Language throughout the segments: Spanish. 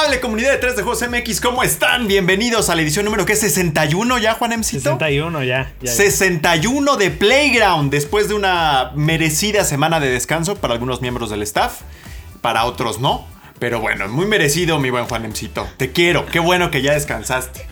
Amable comunidad de 3 de Juegos MX, ¿cómo están? Bienvenidos a la edición número que es 61 ya, Juan Mcito. 61 ya. ya, ya. 61 de Playground, después de una merecida semana de descanso para algunos miembros del staff, para otros no. Pero bueno, muy merecido, mi buen Juan Mcito. Te quiero, qué bueno que ya descansaste.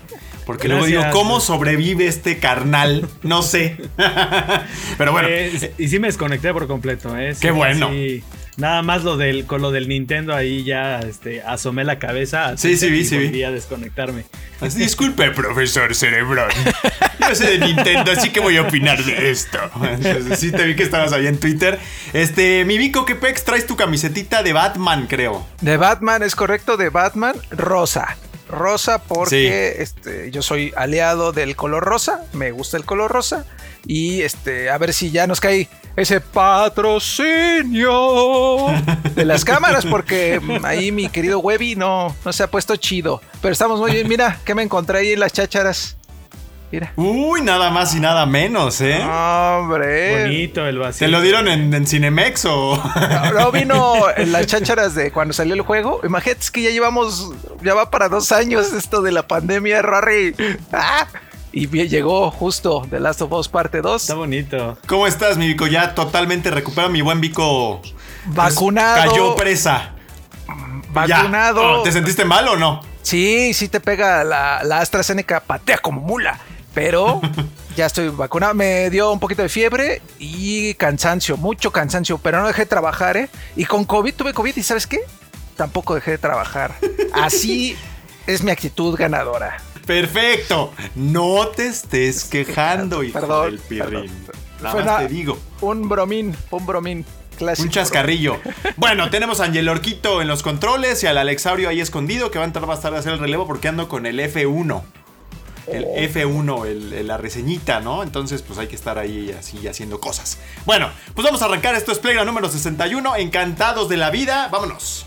Porque luego digo. ¿cómo sobrevive este carnal? No sé. Pero bueno, Eh, y sí me desconecté por completo, ¿eh? Sí, Qué bueno. sí. Nada más lo del, con lo del Nintendo ahí ya este, asomé la cabeza. Sí, sí vi, sí vi. volví a desconectarme. Así, Disculpe, profesor Cerebrón. Yo sé de Nintendo, así que voy a opinar de esto. Entonces, sí, te vi que estabas ahí en Twitter. Este, mi Vico, ¿qué pex? Traes tu camisetita de Batman, creo. De Batman, es correcto, de Batman, rosa. Rosa porque este, yo soy aliado del color rosa, me gusta el color rosa. Y este, a ver si ya nos cae ese patrocinio de las cámaras, porque ahí mi querido Webby no, no se ha puesto chido. Pero estamos muy bien, mira, que me encontré ahí en las chácharas. Mira. Uy, nada más y nada menos, ¿eh? Hombre. Bonito el vacío. ¿Te lo dieron en, en Cinemex o...? No, no vino en las chácharas de cuando salió el juego. Imagínate es que ya llevamos, ya va para dos años esto de la pandemia, Rory. ¡Ah! Y bien, llegó justo The Last of Us parte 2. Está bonito. ¿Cómo estás, mi Vico? Ya totalmente recuperado mi buen Vico. Vacunado. Cayó presa. Vacunado. ¿Te sentiste mal o no? Sí, sí te pega la, la AstraZeneca, patea como mula. Pero ya estoy vacunado. Me dio un poquito de fiebre y cansancio, mucho cansancio. Pero no dejé de trabajar, ¿eh? Y con COVID, tuve COVID y ¿sabes qué? Tampoco dejé de trabajar. Así es mi actitud ganadora. Perfecto. No te estés quejando, hijo Perdón, del pirrín. Nada Fue más te digo. Un bromín, un bromín clásico. Un chascarrillo. Bueno, tenemos a Angel Orquito en los controles y al Alexaurio ahí escondido que va a entrar más tarde a hacer el relevo porque ando con el F1. El Oh. F1, el- el- la reseñita, ¿no? Entonces, pues hay que estar ahí así haciendo cosas. Bueno, pues vamos a arrancar. Esto es Playground número 61. Encantados de la vida. Vámonos.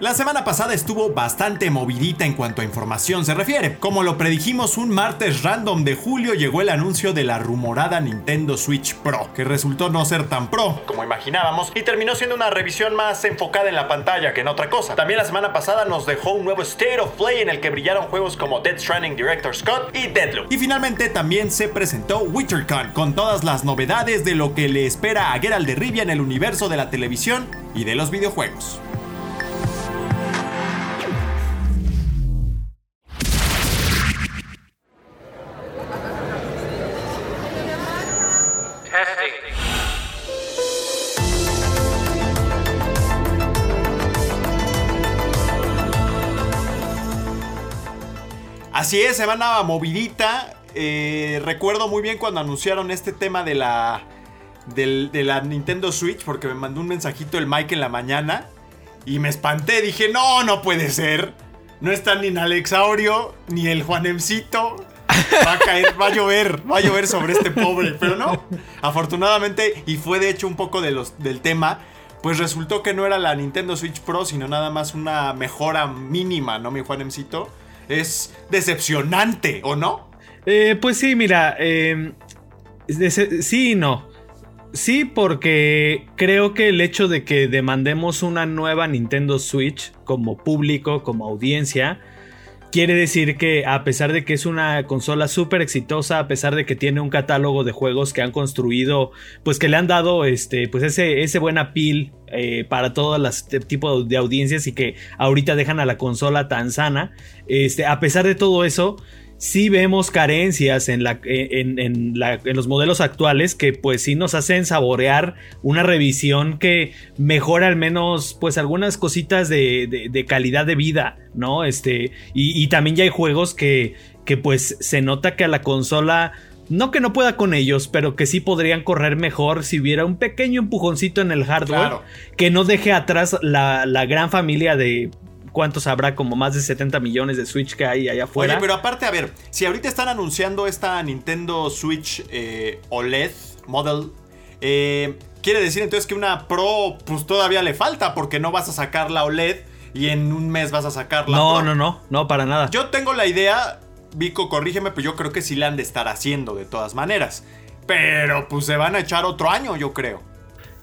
La semana pasada estuvo bastante movidita en cuanto a información se refiere. Como lo predijimos un martes random de julio llegó el anuncio de la rumorada Nintendo Switch Pro, que resultó no ser tan pro como imaginábamos y terminó siendo una revisión más enfocada en la pantalla que en otra cosa. También la semana pasada nos dejó un nuevo State of Play en el que brillaron juegos como Dead Stranding Director Scott y Deadloop. Y finalmente también se presentó WitcherCon con todas las novedades de lo que le espera a Geralt de Rivia en el universo de la televisión y de los videojuegos. Así es, semana movidita. Eh, recuerdo muy bien cuando anunciaron este tema de la, de la Nintendo Switch, porque me mandó un mensajito el Mike en la mañana y me espanté. Dije, no, no puede ser. No está ni en Alexaurio, ni el Juanemcito. Va a caer, va a llover, va a llover sobre este pobre. Pero no, afortunadamente, y fue de hecho un poco de los, del tema, pues resultó que no era la Nintendo Switch Pro, sino nada más una mejora mínima, ¿no, mi Juanemcito? Es decepcionante, ¿o no? Eh, pues sí, mira, de- sí y no. Sí, porque creo que el hecho de que demandemos una nueva Nintendo Switch como público, como audiencia, quiere decir que a pesar de que es una consola súper exitosa, a pesar de que tiene un catálogo de juegos que han construido, pues que le han dado este, pues ese, ese buen appeal eh, para todas las t- tipo de audiencias y que ahorita dejan a la consola tan sana, este, a pesar de todo eso, sí vemos carencias en, la, en, en, los modelos actuales que pues sí nos hacen saborear una revisión que mejora al menos pues algunas cositas de, de, calidad de vida, ¿no? Este, y, y, también ya hay juegos que, que pues se nota que a la consola... No que no pueda con ellos, pero que sí podrían correr mejor si hubiera un pequeño empujoncito en el hardware que no deje atrás la, la gran familia de cuántos habrá, como más de 70 millones de Switch que hay allá afuera. Oye, pero aparte, a ver, si ahorita están anunciando esta Nintendo Switch eh, OLED Model, eh, quiere decir entonces que una Pro, pues todavía le falta, porque no vas a sacar la OLED y en un mes vas a sacar la no, Pro. No, no, no, no, para nada. Yo tengo la idea, Vico, corrígeme, pero yo creo que sí la han de estar haciendo de todas maneras. Pero pues se van a echar otro año, yo creo.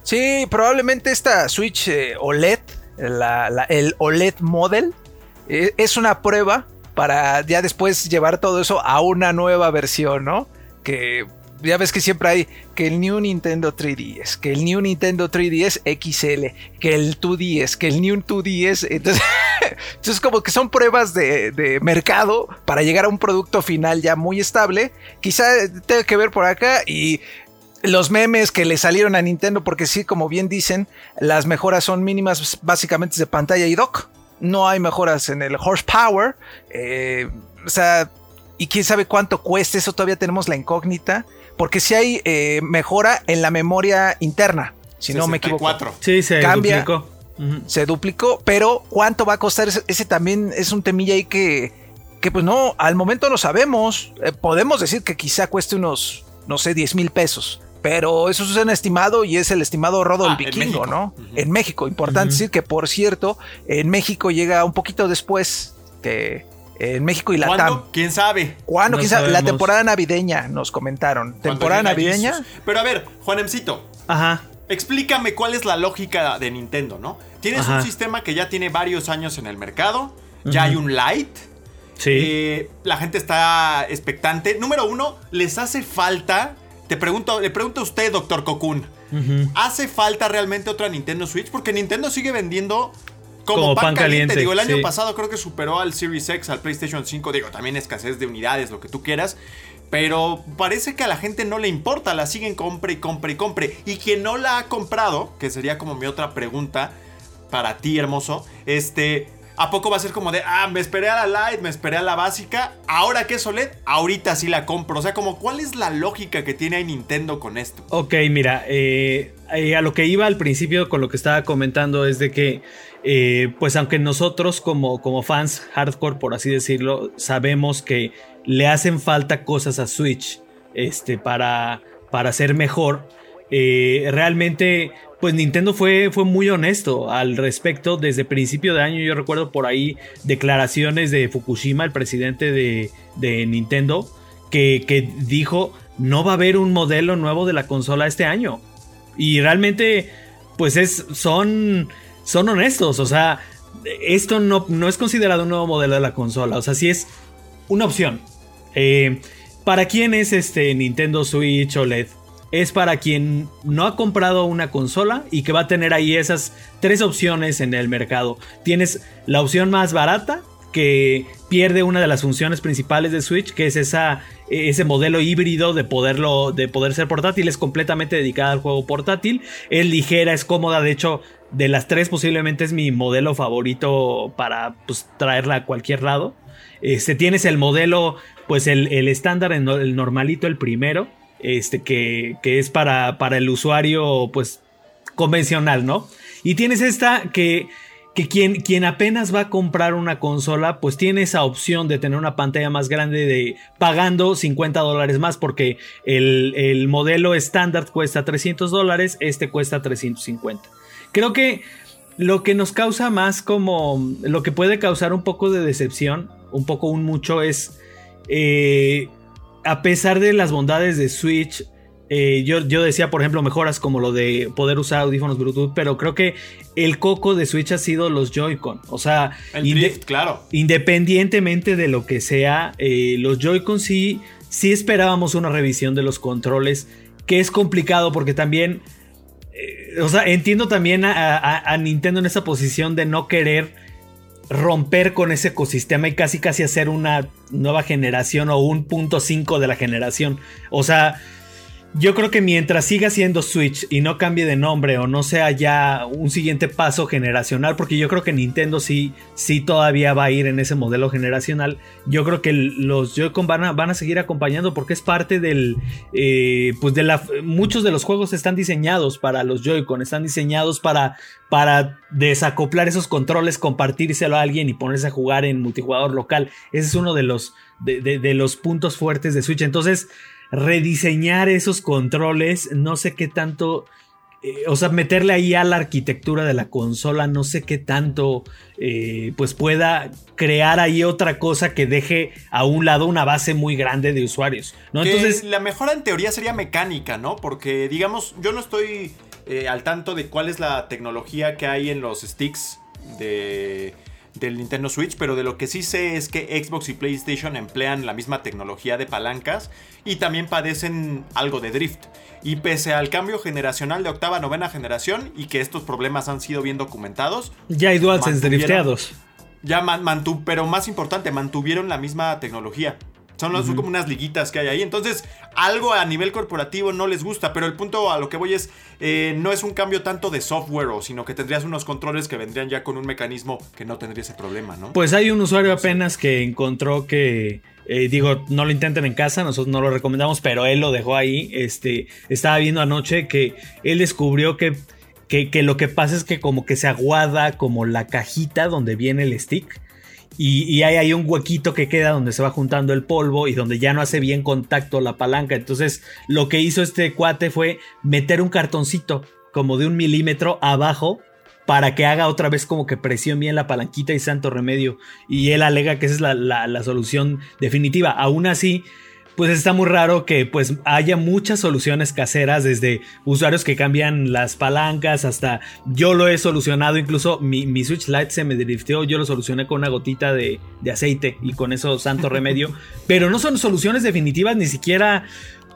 Sí, probablemente esta Switch eh, OLED el OLED Model. E, es una prueba para ya después llevar todo eso a una nueva versión, ¿no? Que ya ves que siempre hay que el New Nintendo 3DS, que el New Nintendo 3DS XL, que el 2DS, que el New 2DS. Entonces, entonces como que son pruebas de, de, mercado para llegar a un producto final ya muy estable. Quizá tenga que ver por acá y los memes que le salieron a Nintendo, porque sí, como bien dicen, las mejoras son mínimas básicamente de pantalla y dock. No hay mejoras en el horsepower. Eh, o sea, y quién sabe cuánto cuesta, eso todavía tenemos la incógnita. Porque si hay eh, mejora en la memoria interna, si no me equivoco. Sí, se duplicó. Se duplicó, pero ¿cuánto va a costar? Ese, también es un temilla ahí que, que pues no, al momento no sabemos. Eh, podemos decir que quizá cueste unos, no sé, 10 mil pesos. Pero eso es un estimado y es el estimado Rodo el ah, Vikingo, ¿no? En México. Importante decir que, por cierto, en México llega un poquito después que en México y Latam. ¿Cuándo? ¿Quién sabe? ¿Cuándo? ¿Quién sabe? La temporada navideña, nos comentaron. ¿Temporada navideña? Pero a ver, Juanemcito. Ajá. Explícame cuál es la lógica de Nintendo, ¿no? Tienes un sistema que ya tiene varios años en el mercado. Ya hay un Lite. Sí. Eh, la gente está expectante. Número uno, ¿les hace falta te pregunto, le pregunto a usted, doctor Cocoon. ¿Hace falta realmente otra Nintendo Switch? Porque Nintendo sigue vendiendo como, pan, caliente. Digo, el año pasado creo que superó al Series X, al PlayStation 5. Digo, también escasez de unidades, lo que tú quieras. Pero parece que a la gente no le importa, la siguen compre y compre y compre. Y quien no la ha comprado, que sería como mi otra pregunta para ti, hermoso, este, ¿A poco va a ser como de, ah, me esperé a la light, me esperé a la básica, ahora que es OLED, ahorita sí la compro? O sea, como, ¿cuál es la lógica que tiene Nintendo con esto? Ok, mira, eh, eh, a lo que iba al principio con lo que estaba comentando es de que, eh, pues aunque nosotros como, como fans hardcore, por así decirlo, sabemos que le hacen falta cosas a Switch este, para, para ser mejor, realmente pues Nintendo fue, fue muy honesto al respecto. Desde principio de año yo recuerdo por ahí declaraciones de Fukushima, el presidente de, Nintendo, que, dijo no va a haber un modelo nuevo de la consola este año. Y realmente, pues es, son, son honestos. O sea, esto no, no es considerado un nuevo modelo de la consola. O sea, sí es una opción. Eh, ¿Para quién es este Nintendo Switch OLED? Es para quien no ha comprado una consola y que va a tener ahí esas tres opciones en el mercado. Tienes la opción más barata que pierde una de las funciones principales de Switch, que es esa, ese modelo híbrido de, poderlo, de poder ser portátil, es completamente dedicada al juego portátil, es ligera, es cómoda, de hecho de las tres posiblemente es mi modelo favorito para pues, traerla a cualquier lado. Este, tienes el modelo, pues el, estándar, el normalito, el primero, este, que, es para, para, el usuario, pues, convencional, ¿no? Y tienes esta que, que quien, quien, apenas va a comprar una consola, pues tiene esa opción de tener una pantalla más grande de pagando 50 dólares más, porque el, el modelo estándar cuesta 300 dólares, este cuesta 350. Creo que lo que nos causa más como, lo que puede causar un poco de decepción, un poco un mucho, es... Eh, a pesar de las bondades de Switch, eh, yo, yo, decía, por ejemplo, mejoras como lo de poder usar audífonos Bluetooth, pero creo que el coco de Switch ha sido los Joy-Con. O sea, claro. independientemente de lo que sea, eh, los Joy-Con sí, sí esperábamos una revisión de los controles, que es complicado porque también, eh, o sea, entiendo también a, Nintendo en esa posición de no querer romper con ese ecosistema y casi casi hacer una nueva generación o un punto 5 de la generación. O sea, yo creo que mientras siga siendo Switch y no cambie de nombre o no sea ya un siguiente paso generacional, porque yo creo que Nintendo sí, sí todavía va a ir en ese modelo generacional, yo creo que los Joy-Con van a, seguir acompañando porque es parte del, eh, pues de la, muchos de los juegos están diseñados para los Joy-Con, están diseñados para, para desacoplar esos controles, compartírselo a alguien y ponerse a jugar en multijugador local. Ese es uno de los, de los puntos fuertes de Switch. Entonces, rediseñar esos controles, no sé qué tanto, eh, o sea, meterle ahí a la arquitectura de la consola, no sé qué tanto, eh, pues pueda crear ahí otra cosa que deje a un lado una base muy grande de usuarios, ¿no? Entonces, la mejora en teoría sería mecánica, ¿no? Porque, digamos, yo no estoy eh, al tanto de cuál es la tecnología que hay en los sticks de del Nintendo Switch, pero de lo que sí sé es que Xbox y PlayStation emplean la misma tecnología de palancas y también padecen algo de drift. Y pese al cambio generacional de octava a novena generación y que estos problemas han sido bien documentados, ya hay DualSense drifteados. Ya mantuvo, pero más importante, mantuvieron la misma tecnología. Son, como unas liguitas que hay ahí. Entonces, algo a nivel corporativo no les gusta. Pero el punto a lo que voy es, eh, no es un cambio tanto de software, sino que tendrías unos controles que vendrían ya con un mecanismo que no tendría ese problema, ¿no? Pues hay un usuario apenas que encontró que... Eh, digo, no lo intenten en casa, nosotros no lo recomendamos, pero él lo dejó ahí. Este, estaba viendo anoche que él descubrió que, que, que lo que pasa es que como que se aguada como la cajita donde viene el stick y, hay un huequito que queda donde se va juntando el polvo y donde ya no hace bien contacto la palanca. Entonces lo que hizo este cuate fue meter un cartoncito como de un milímetro abajo para que haga otra vez como que presione bien la palanquita y santo remedio. Y él alega que esa es la, la solución definitiva. Aún así, pues está muy raro que pues haya muchas soluciones caseras desde usuarios que cambian las palancas hasta yo lo he solucionado incluso mi, Switch Lite se me drifteó yo lo solucioné con una gotita de, de aceite y con eso santo remedio. Pero no son soluciones definitivas ni siquiera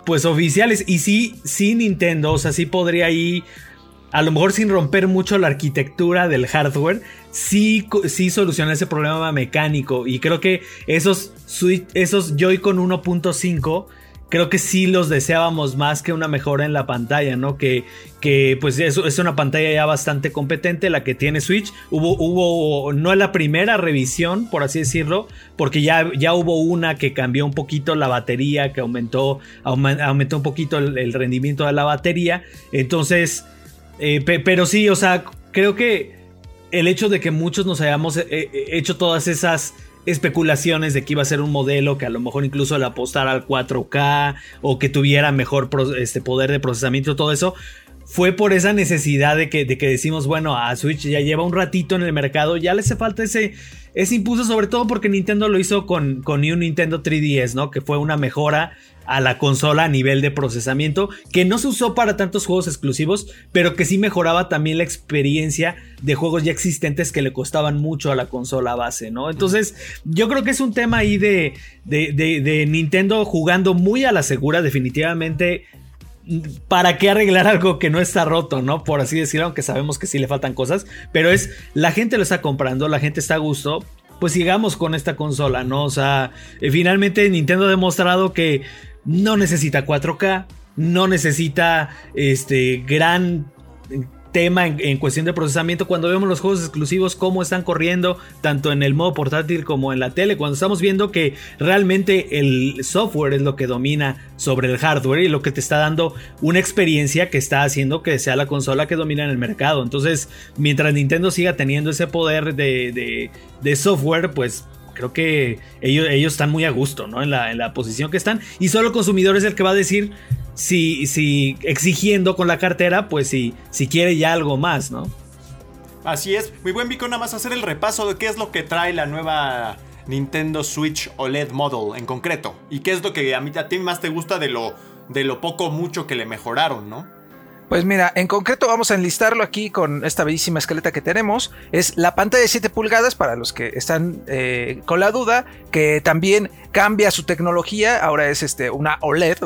pues oficiales. Y sí sí Nintendo o sea sí podría ahí a lo mejor sin romper mucho la arquitectura del hardware, sí, sí soluciona ese problema mecánico. Y creo que esos, esos Joy-Con 1.5 creo que sí los deseábamos más que una mejora en la pantalla, ¿no? Que, que pues es, es una pantalla ya bastante competente la que tiene Switch. Hubo, hubo, no la primera revisión, por así decirlo, porque ya, ya hubo una que cambió un poquito la batería, que aumentó, aumentó un poquito el rendimiento de la batería. Entonces... Eh, pero sí, o sea, creo que el hecho de que muchos nos hayamos eh, eh, hecho todas esas especulaciones de que iba a ser un modelo que a lo mejor incluso le apostara al 4K o que tuviera mejor este poder de procesamiento, todo eso, fue por esa necesidad de que, de que decimos, bueno, a Switch ya lleva un ratito en el mercado, ya le hace falta ese, ese impulso, sobre todo porque Nintendo lo hizo con, con New Nintendo 3DS, ¿no? Que fue una mejora a la consola a nivel de procesamiento, que no se usó para tantos juegos exclusivos, pero que sí mejoraba también la experiencia de juegos ya existentes que le costaban mucho a la consola base, ¿no? Entonces, yo creo que es un tema ahí de, de, de, Nintendo jugando muy a la segura, definitivamente. ¿Para qué arreglar algo que no está roto, no? Por así decirlo, aunque sabemos que sí le faltan cosas. Pero es, la gente lo está comprando, la gente está a gusto pues sigamos con esta consola, ¿no? O sea, eh, finalmente Nintendo ha demostrado que no necesita 4K, no necesita este gran tema en, cuestión de procesamiento. Cuando vemos los juegos exclusivos cómo están corriendo tanto en el modo portátil como en la tele cuando estamos viendo que realmente el software es lo que domina sobre el hardware y lo que te está dando una experiencia que está haciendo que sea la consola que domina en el mercado. Entonces mientras Nintendo siga teniendo ese poder de, de software pues creo que ellos, ellos están muy a gusto, ¿no? En la, en la posición que están. Y solo el consumidor es el que va a decir si, si exigiendo con la cartera, pues si, si quiere ya algo más, ¿no? Así es. Muy buen Vico, nada más hacer el repaso de qué es lo que trae la nueva Nintendo Switch OLED Model en concreto. Y qué es lo que a, mí, a ti más te gusta de lo, de lo poco mucho que le mejoraron, ¿no? Pues mira, en concreto vamos a enlistarlo aquí con esta bellísima esqueleta que tenemos. Es la pantalla de 7 pulgadas para los que están eh, con la duda, que también cambia su tecnología. Ahora es este, una OLED,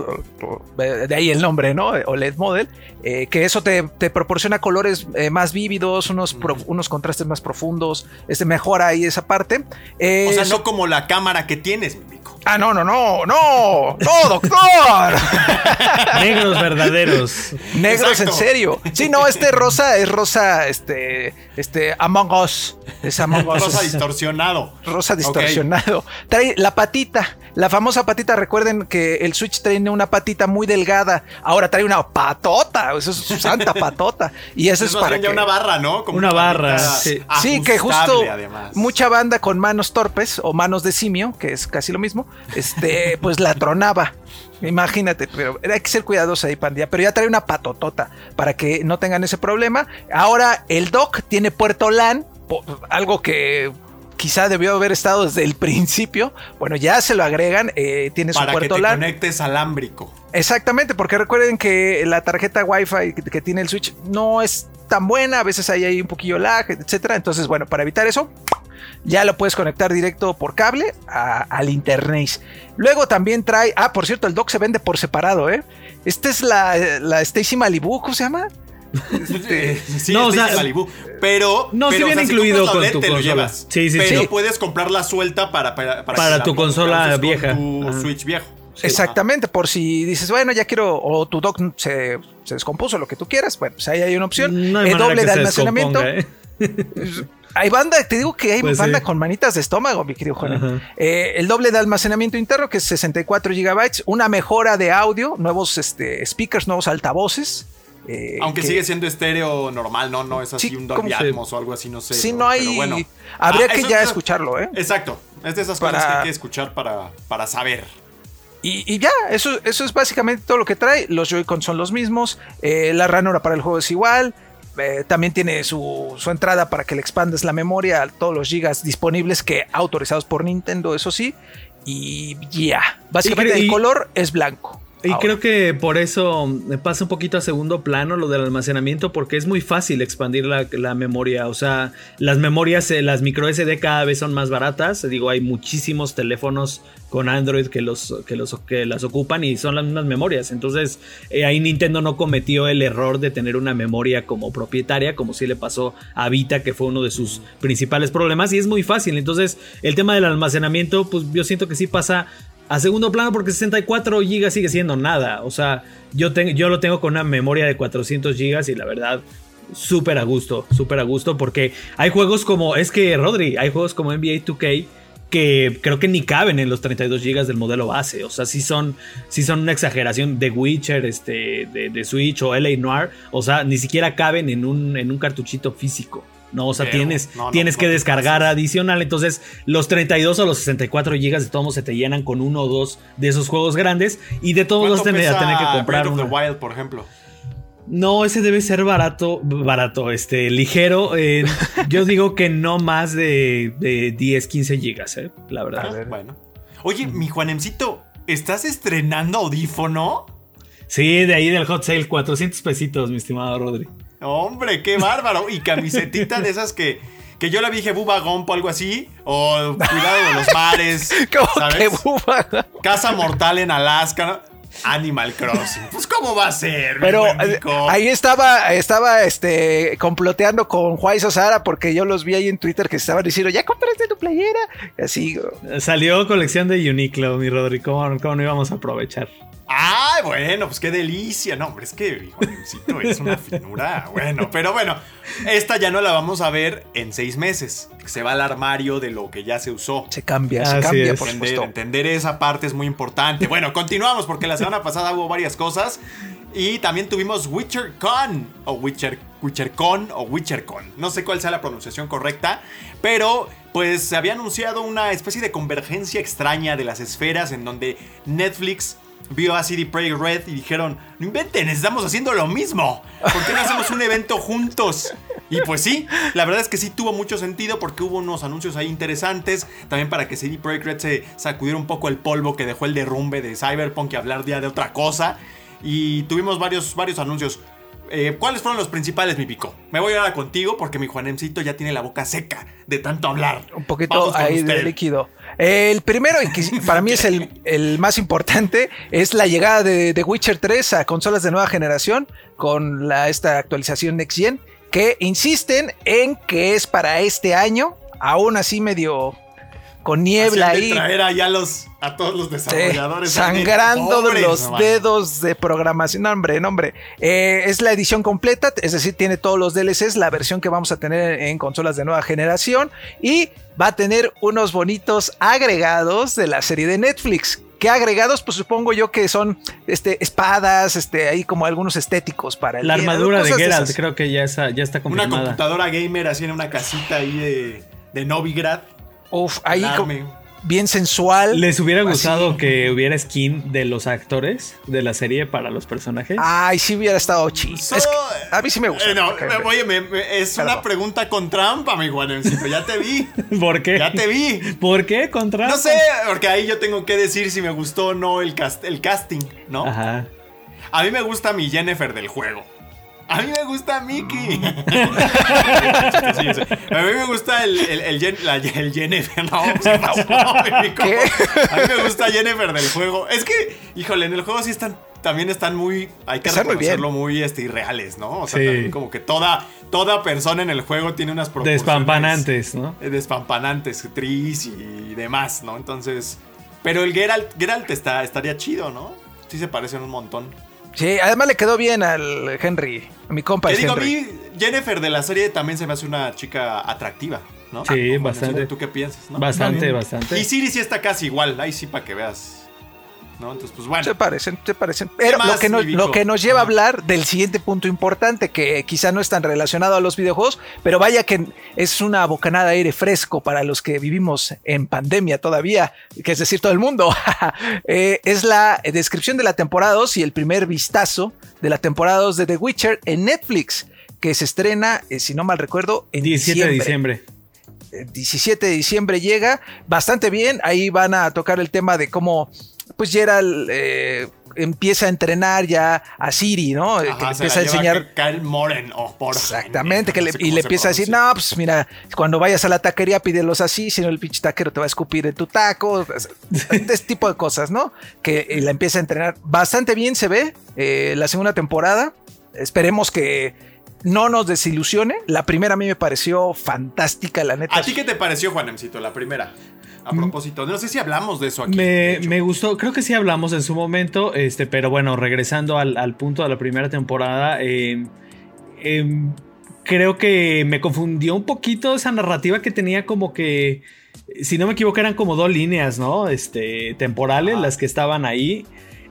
de ahí el nombre, ¿no? OLED Model, eh, que eso te, proporciona colores eh, más vívidos, unos, unos contrastes más profundos. Este mejora ahí esa parte. o sea, no como la cámara que tienes, Ah, no, no, no, no, no, doctor. Negros verdaderos. Negros en serio. Sí, no, este rosa es rosa, este, este, Among Us. Es Among Us. Rosa distorsionado. Rosa distorsionado. Trae la patita, la famosa patita. Recuerden que el Switch tiene una patita muy delgada. Ahora trae una patota. Eso es santa patota. Y eso, es para que... una barra, ¿no? Como una barra. Sí. sí, que justo mucha banda con manos torpes o manos de simio, que es casi lo mismo este, pues la tronaba. Imagínate, pero hay que ser cuidadosos ahí, pandilla. Pero ya trae una patotota para que no tengan ese problema. Ahora el dock tiene puerto LAN, algo que quizá debió haber estado desde el principio. Bueno, ya se lo agregan, eh, tiene su puerto que te LAN. conectes alámbrico. Exactamente, porque recuerden que la tarjeta Wi-Fi que tiene el Switch no es tan buena, a veces hay ahí un poquillo lag, etcétera. Entonces, bueno, para evitar eso, ya lo puedes conectar directo por cable al internet. Luego también trae, ah, por cierto, el dock se vende por separado, ¿eh? Esta es la, la Stacy Malibu, ¿cómo se llama? Este, sí, no, o sea, Malibu. Pero, no, pero, si viene incluido con tu consola. Sí, sí, pero puedes comprar la suelta para, para, para, tu consola vieja. tu Switch viejo. Exactamente, por si dices, bueno, ya quiero, o tu dock se, se descompuso, lo que tú quieras, bueno, pues ahí hay una opción. No hay doble de almacenamiento. ¿eh? Hay banda, te digo que hay pues banda con manitas de estómago, mi querido Juan. Eh, el doble de almacenamiento interno, que es 64 GB, una mejora de audio, nuevos este, speakers, nuevos altavoces. Eh, Aunque sigue siendo estéreo normal, ¿no? No es así un Dolby Atmos o algo así, no sé. Sí, no, hay. bueno. Habría ah, que ya escucharlo, ¿eh? Exacto. Es de esas cosas que hay que escuchar para, para saber. Y, ya, eso, eso es básicamente todo lo que trae. Los Joy-Con son los mismos. Eh, la ranura para el juego es igual. Eh, también tiene su, entrada para que le expandes la memoria a todos los gigas disponibles que autorizados por Nintendo, eso sí. Y ya, básicamente el color es blanco. Y creo que por eso pasa un poquito a segundo plano lo del almacenamiento, porque es muy fácil expandir la, memoria. O sea, las memorias, eh, las micro SD cada vez son más baratas. Digo, hay muchísimos teléfonos con Android que, los, que, los, que las ocupan y son las mismas memorias. Entonces, eh, ahí Nintendo no cometió el error de tener una memoria como propietaria, como si le pasó a Vita, que fue uno de sus principales problemas. Y es muy fácil. Entonces, el tema del almacenamiento, pues yo siento que sí pasa a segundo plano porque 64 GB sigue siendo nada. O sea, yo, yo lo tengo con una memoria de 400 GB y la verdad, súper a gusto, súper a gusto porque hay juegos como, es que Rodri, hay juegos como NBA 2K que creo que ni caben en los 32 GB del modelo base. O sea, sí son, son una exageración de Witcher, este, de, Switch o LA Noir. O sea, ni siquiera caben en un, en un cartuchito físico. No, o sea, tienes, tienes que descargar adicional. Entonces, los 32 o los 64 GB de todos se te llenan con uno o dos de esos juegos grandes. Y de todos vas a tener, que comprar. Breath of the Wild, por ejemplo. No, ese debe ser barato, barato, este, ligero. Eh, yo digo que no más de, 10, 15 gigas, eh, la verdad. bueno. Oye, mi Juanemcito, ¿estás estrenando audífono? Sí, de ahí del hot sale, 400 pesitos, mi estimado Rodri. Hombre, qué bárbaro. Y camisetita de esas que, que yo la dije Buba Gomp o algo así. O Cuidado de los mares. ¿sabes? Casa Mortal en Alaska. Animal Crossing. Pues cómo va a ser. Pero eh, ahí estaba, estaba este comploteando con Juan Sara porque yo los vi ahí en Twitter que estaban diciendo, ya compraste tu playera. Así. Salió colección de Uniqlo, mi Rodrigo. ¿Cómo, ¿Cómo, no íbamos a aprovechar? ¡Ay, bueno, pues qué delicia! No, hombre, es que Juanemcito es una finura. Bueno, pero bueno, esta ya no la vamos a ver en seis meses. Se va al armario de lo que ya se usó. Se cambia, se cambia, por entender, entender esa parte es muy importante. Bueno, continuamos porque la semana pasada hubo varias cosas. Y también tuvimos WitcherCon, o Witcher, WitcherCon, o WitcherCon. No sé cuál sea la pronunciación correcta, pero pues se había anunciado una especie de convergencia extraña de las esferas en donde Netflix vio a CD Projekt Red y dijeron, no inventen, estamos haciendo lo mismo. ¿Por qué no hacemos un evento juntos? Y pues sí, la verdad es que sí tuvo mucho sentido porque hubo unos anuncios ahí interesantes. También para que CD Projekt Red se sacudiera un poco el polvo que dejó el derrumbe de Cyberpunk y hablar ya de otra cosa. Y tuvimos varios, varios anuncios. Eh, ¿cuáles fueron los principales, mi pico? Me voy ahora contigo porque mi Juanemcito ya tiene la boca seca de tanto hablar. Un poquito ahí de líquido. El primero, y que para mí es el, el, más importante, es la llegada de The Witcher 3 a consolas de nueva generación con la, esta actualización Next Gen, que insisten en que es para este año, aún así medio con niebla ahí. traer allá los, a todos los desarrolladores. sangrando los dedos de programación. No, hombre, no, hombre. Eh, es la edición completa, es decir, tiene todos los DLCs, la versión que vamos a tener en consolas de nueva generación. Y va a tener unos bonitos agregados de la serie de Netflix. ¿Qué agregados? Pues supongo yo que son este, espadas, este, ahí como algunos estéticos para el La armadura de Geralt, creo que ya está, ya está confirmada. Una computadora gamer así en una casita ahí de, de Novigrad. Uf, ahí bien sensual. ¿Les hubiera gustado que hubiera skin de los actores de la serie para los personajes? Ay, sí hubiera estado chido. a mí sí me gusta. Eh, no, oye, es una pregunta con trampa, mi Juanemcito. Ya te vi. ¿Por qué? Ya te vi. ¿Por qué con trampa? No sé, porque ahí yo tengo que decir si me gustó o no el, el casting, ¿no? Ajá. A mí me gusta mi Jennifer del juego. A mí me gusta Mickey. a mí me gusta el, el, el, Jennifer. No, pues, A mí me gusta Jennifer del juego. Es que, híjole, en el juego sí están. También están muy. Hay que reconocerlo muy, este, irreales, ¿no? O sea, también como que toda, toda persona en el juego tiene unas proporciones. Despampanantes, ¿no? Despampanantes, tris y demás, ¿no? Entonces. Pero el Geralt, Geralt está, estaría chido, ¿no? Sí se parecen un montón. Sí, además le quedó bien al Henry, a mi compa. Te digo, a mí, Jennifer de la serie también se me hace una chica atractiva, ¿no? Sí, bastante. ¿Tú qué piensas? Bastante, bastante. Y Siri sí está casi igual, ahí sí para que veas. Entonces, pues bueno. Se parecen, se parecen. Pero lo, que nos, lo que nos lleva a hablar del siguiente punto importante, que quizá no es tan relacionado a los videojuegos, pero vaya que es una bocanada de aire fresco para los que vivimos en pandemia todavía, que es decir, todo el mundo. Eh, es la descripción de la temporada 2 y el primer vistazo de la temporada 2 de The Witcher en Netflix, que se estrena, eh, si no mal recuerdo, en 17 de diciembre. 17 de diciembre llega bastante bien. Ahí van a tocar el tema de cómo pues Gerald eh, empieza a entrenar ya a Siri, ¿no? que le empieza a enseñar. Kyle Moren, oh, por Exactamente, que y le empieza a decir, no, pues mira, cuando vayas a la taquería pídelos así, si no el pinche taquero te va a escupir en tu taco. este tipo de cosas, ¿no? Que la empieza a entrenar. Bastante bien se ve eh, la segunda temporada. Esperemos que no nos desilusione. La primera a mí me pareció fantástica, la neta. ¿A ti qué te pareció, Juanemcito, la primera? A propósito, no sé si hablamos de eso aquí. Me, gustó, creo que sí hablamos en su momento, este, pero bueno, regresando al, punto de la primera temporada, em, em, creo que me confundió un poquito esa narrativa que tenía como que, si no me equivoco, eran como dos líneas, ¿no? Este, temporales, las que estaban ahí.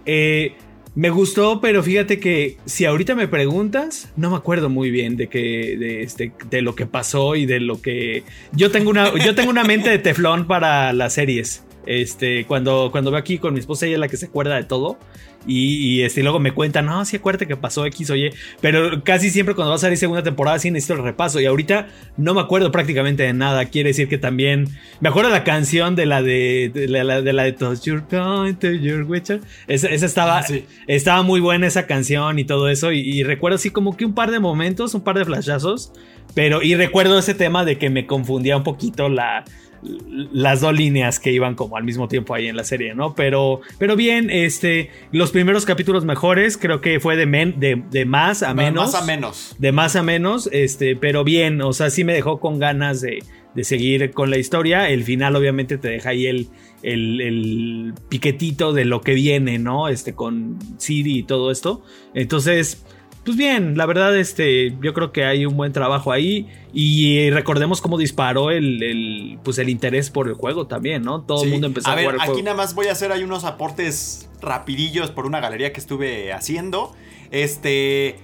Eh, me gustó, pero fíjate que si ahorita me preguntas, no me acuerdo muy bien de que de, este, de lo que pasó y de lo que yo tengo una yo tengo una mente de teflón para las series. Este, cuando, cuando veo aquí con mi esposa, ella es la que se acuerda de todo. Y, este, luego me cuentan, no, sí acuérdate que pasó X, oye. Pero casi siempre cuando va a salir segunda temporada, sí necesito el repaso. Y ahorita no me acuerdo prácticamente de nada. Quiere decir que también. Me acuerdo la canción de la de. de la, de la de Toss Your Going to Your Witcher. Esa, estaba. Ah, estaba muy buena esa canción y todo eso. Y, recuerdo así como que un par de momentos, un par de flashazos. Pero. Y recuerdo ese tema de que me confundía un poquito la las dos líneas que iban como al mismo tiempo ahí en la serie, ¿no? Pero, pero bien, este, los primeros capítulos mejores, creo que fue de, de, más a menos. De más a menos. De más a menos, este, pero bien, o sea, sí me dejó con ganas de, de seguir con la historia. El final obviamente te deja ahí el, el, el, piquetito de lo que viene, ¿no? Este, con Siri y todo esto. Entonces pues bien, la verdad, este, yo creo que hay un buen trabajo ahí. Y recordemos cómo disparó el, pues el interés por el juego también, ¿no? Todo el mundo empezó a, a ver, Aquí nada más voy a hacer ahí unos aportes rapidillos por una galería que estuve haciendo. Este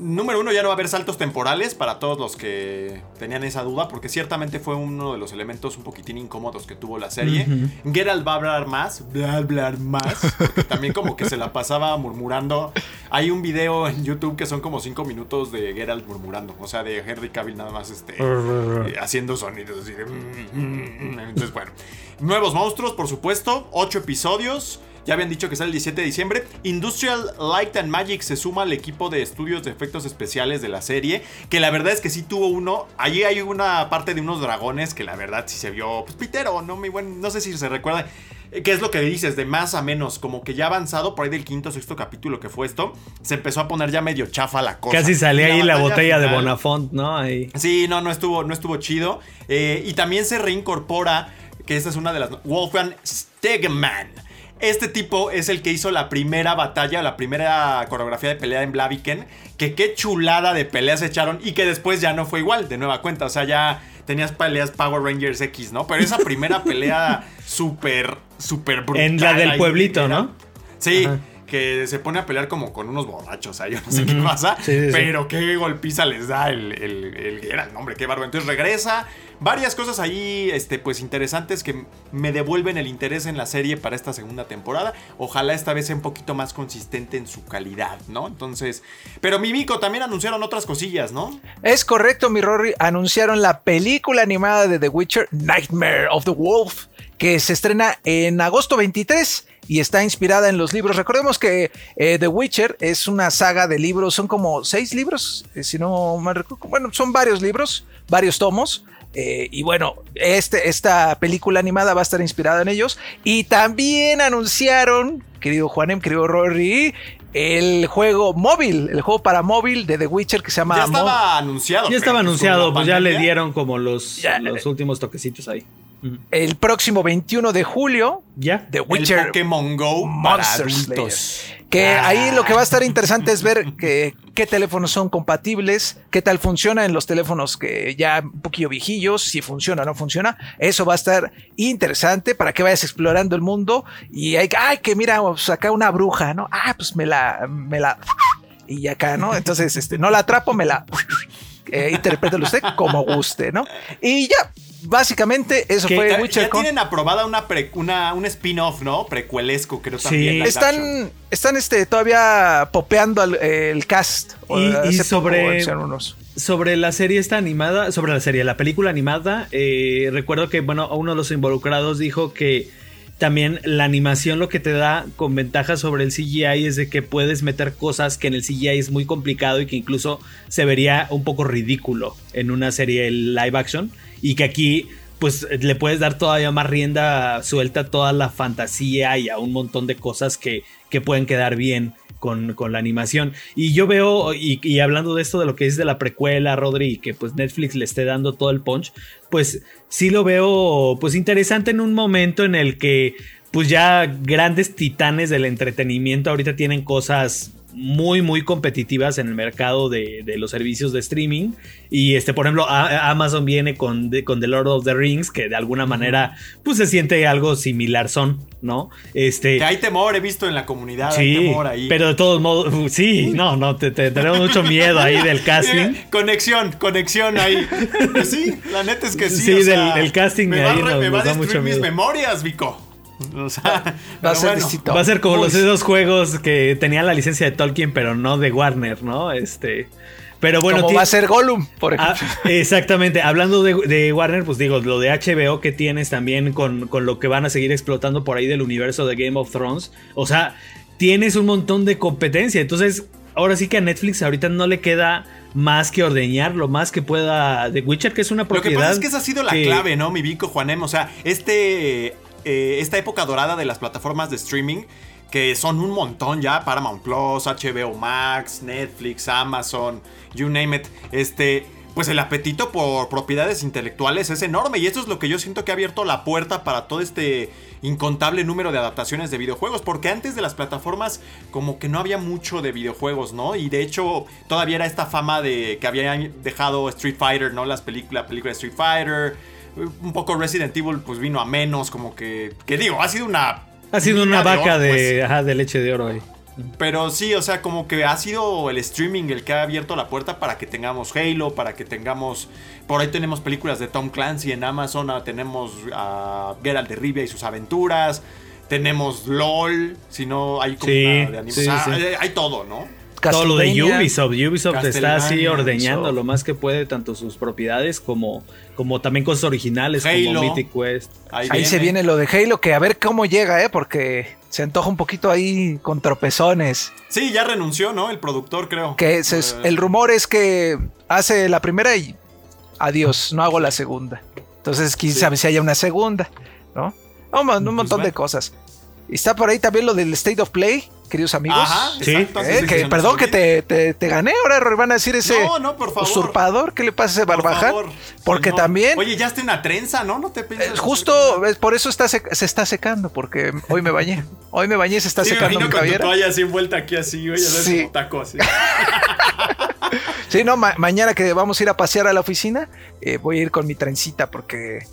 número uno, ya no va a haber saltos temporales para todos los que tenían esa duda, porque ciertamente fue uno de los elementos un poquitín incómodos que tuvo la serie. Geralt va a hablar más, va a hablar más, porque también como que se la pasaba murmurando. Hay un video en YouTube que son como cinco minutos de Geralt murmurando, o sea, de Henry Cavill nada más este, eh, haciendo sonidos así de... Mm, mm, mm, Entonces, bueno. Nuevos monstruos, por supuesto, ocho episodios. Ya habían dicho que sale el 17 de diciembre. Industrial Light and Magic se suma al equipo de estudios de efectos especiales de la serie. Que la verdad es que sí tuvo uno. Allí hay una parte de unos dragones que la verdad sí se vio. Pues pitero, no, muy buen, no sé si se recuerda. Eh, ¿Qué es lo que dices? De más a menos, como que ya avanzado por ahí del quinto o sexto capítulo que fue esto, se empezó a poner ya medio chafa la cosa. Casi salía ahí la botella de Bonafont, ¿no? Ahí. Sí, no, no estuvo, no estuvo chido. Eh, y también se reincorpora, que esta es una de las... Wolfgang Stegman. Este tipo es el que hizo la primera batalla, la primera coreografía de pelea en Blaviken. Que qué chulada de peleas echaron y que después ya no fue igual, de nueva cuenta. O sea, ya tenías peleas Power Rangers X, ¿no? Pero esa primera pelea súper, súper brutal. En la del pueblito, ¿no? Sí, Ajá. Que se pone a pelear como con unos borrachos, o sea, yo no sé qué pasa, Sí, sí, sí. pero qué golpiza les da el, el, el Geralt, hombre, qué bárbaro. Entonces regresa, varias cosas ahí, este, pues interesantes que me devuelven el interés en la serie para esta segunda temporada. Ojalá esta vez sea un poquito más consistente en su calidad, ¿no? Entonces, pero Mimico también anunciaron otras cosillas, ¿no? Es correcto, mi Rory. Anunciaron la película animada de The Witcher, Nightmare of the Wolf, que se estrena en agosto 23 y está inspirada en los libros. Recordemos que eh, The Witcher es una saga de libros, son como seis libros, eh, si no mal recuerdo. Bueno, son varios libros, varios tomos. eh, y bueno, este, esta película animada va a estar inspirada en ellos. Y también anunciaron, querido Juanem, querido Rory, el juego móvil, el juego para móvil de The Witcher que se llama Ya Mo- estaba anunciado. Ya estaba anunciado, pues ya le dieron como los, Ya. los últimos toquecitos ahí. El próximo 21 de julio. ¿Ya? The El Witcher Pokémon Go Monster adultos. Que Ah. ahí lo que va a estar interesante es ver que- qué teléfonos son compatibles, qué tal funciona en los teléfonos que ya un poquillo viejillos, si funciona o no funciona. Eso va a estar interesante para que vayas explorando el mundo y hay, ay, que mira, pues acá una bruja, ¿no? Ah, pues me la, me la, y acá, ¿no? Entonces, este, no la atrapo, me la, eh, interprételo usted como guste, ¿no? Y ya, básicamente eso Que fue Ya, Witcher ya con- tienen aprobada una, pre- una un spin-off, ¿no? Precuelesco, creo Sí. también. action. Están, están este, todavía popeando al- el cast. Y- y Hace poco sobre- unos. Sobre la serie esta animada, sobre la serie, la película animada, eh, recuerdo que, bueno, uno de los involucrados dijo que también la animación lo que te da con ventaja sobre el CGI es de que puedes meter cosas que en el CGI es muy complicado y que incluso se vería un poco ridículo en una serie live action y que aquí pues le puedes dar todavía más rienda suelta a toda la fantasía y a un montón de cosas que, que pueden quedar bien con, con la animación. Y yo veo, y, hablando de esto, de lo que es de la precuela, Rodri, que pues Netflix le esté dando todo el punch, pues sí lo veo pues interesante en un momento en el que pues ya grandes titanes del entretenimiento ahorita tienen cosas muy muy competitivas en el mercado de, de los servicios de streaming y este por ejemplo a- Amazon viene con, de- con The Lord of the Rings que de alguna manera pues se siente algo similar son no este Que hay temor, he visto en la comunidad, hay Sí, temor ahí. pero de todos modos, uh, sí, no, no, te, te- tenemos mucho miedo ahí del casting. Conexión, conexión ahí. Sí, la neta es que sí. Sí, o sea, del- casting me va, ahí nos- me va a nos destruir mis memorias, Vico. O sea, Va a ser bueno. distinto. Va a ser como los esos juegos que tenían la licencia de Tolkien, pero no de Warner, ¿no? Este. Pero bueno, como va a ser Gollum, por Ah, ejemplo. exactamente. Hablando de, de Warner, pues digo, lo de HBO que tienes también con, con lo que van a seguir explotando por ahí del universo de Game of Thrones. O sea, tienes un montón de competencia. Entonces, ahora sí que a Netflix ahorita no le queda más que ordeñar lo más que pueda The Witcher, que es una Lo que propiedad. pasa es que esa ha sido la que- clave, ¿no, mi Vico Juanem? O sea, este, eh, esta época dorada de las plataformas de streaming, que son un montón ya, Paramount Plus, HBO Max, Netflix, Amazon, you name it, este... Pues el apetito por propiedades intelectuales es enorme y esto es lo que yo siento que ha abierto la puerta para todo este incontable número de adaptaciones de videojuegos, porque antes de las plataformas como que no había mucho de videojuegos, ¿no? Y de hecho todavía era esta fama de que habían dejado Street Fighter, ¿no? Las películas, la película de Street Fighter, un poco Resident Evil pues vino a menos, como que, que digo, ha sido una... Ha sido una vaca oro, de, pues. ajá, de leche de oro ahí. Pero sí, o sea, como que ha sido el streaming el que ha abierto la puerta para que tengamos Halo, para que tengamos... Por ahí tenemos películas de Tom Clancy en Amazon, ah, tenemos a Geralt de Rivia y sus aventuras, tenemos LOL, si no hay como Sí, una de sí, sí. hay todo, ¿no? Todo lo de. Ubisoft. Ubisoft está así ordeñando Ubisoft. lo más que puede, tanto sus propiedades como, como también cosas originales Halo. como Mythic Quest. Ahí se viene lo de Halo, que a ver cómo llega, ¿eh? Porque se antoja un poquito ahí con tropezones. Sí, ya renunció, ¿no? El productor, creo. Que se- Eh, el rumor es que hace la primera y adiós, no hago la segunda. Entonces, quién Sí. sabe si haya una segunda, ¿no? Un, un Pues montón de cosas. Y está por ahí también lo del State of Play, queridos amigos. Ajá, Sí. exacto. Eh, que, perdón que te, te- te gané, ahora van a decir ese No, no, por favor. usurpador, ¿qué le pasa a ese Por barbaján? favor. Porque No. también, Oye, ya está una trenza, ¿no? No te eh, justo es por eso está se está secando, porque hoy me bañé. Hoy me bañé, se está Sí, me secando mi imagino con tu toalla así envuelta aquí así, sabes, Sí. como taco así. Sí, no, ma- mañana que vamos a ir a pasear a la oficina, eh, voy a ir con mi trencita porque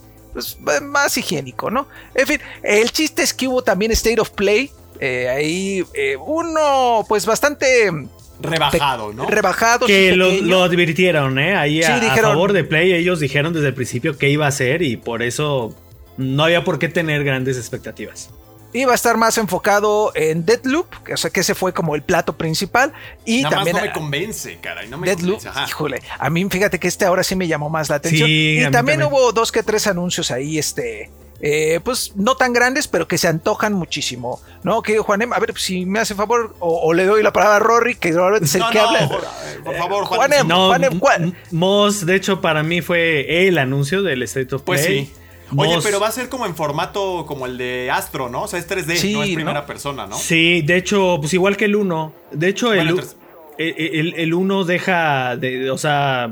pues, más higiénico, ¿no? En fin, el chiste es que hubo también State of Play. eh, ahí eh, uno, pues bastante Rebajado, ¿no? rebajado. Que sí, lo, advirtieron, ¿eh? Ahí Sí, a, a favor de Play, ellos dijeron desde el principio qué iba a hacer y por eso no había por qué tener grandes expectativas. Iba a estar más enfocado en Deadloop, que, o sea que ese fue como el plato principal. Y Nada también más no me convence, caray, no me Deadloop, convence. Ajá. híjole, a mí fíjate que este ahora sí me llamó más la atención. Sí, y también, también. hubo dos que tres anuncios ahí, este, eh, pues no tan grandes, pero que se antojan muchísimo, ¿no? Que Juanem, a ver si me hace favor, o, o le doy la palabra a Rory, que normalmente es el No, que no, habla. por, por favor, Juan. Juanem, No, Juanem, ¿cuál? M- Moss, de hecho, para mí fue el anuncio del State of Pues Play. sí. Oye, pero va a ser como en formato como el de Astro, ¿no? O sea, es 3D, Sí, no es ¿no? primera persona, ¿no? Sí, de hecho, pues igual que el 1. De hecho, el, Bueno, u- entonces- el, el 1 deja de, o sea,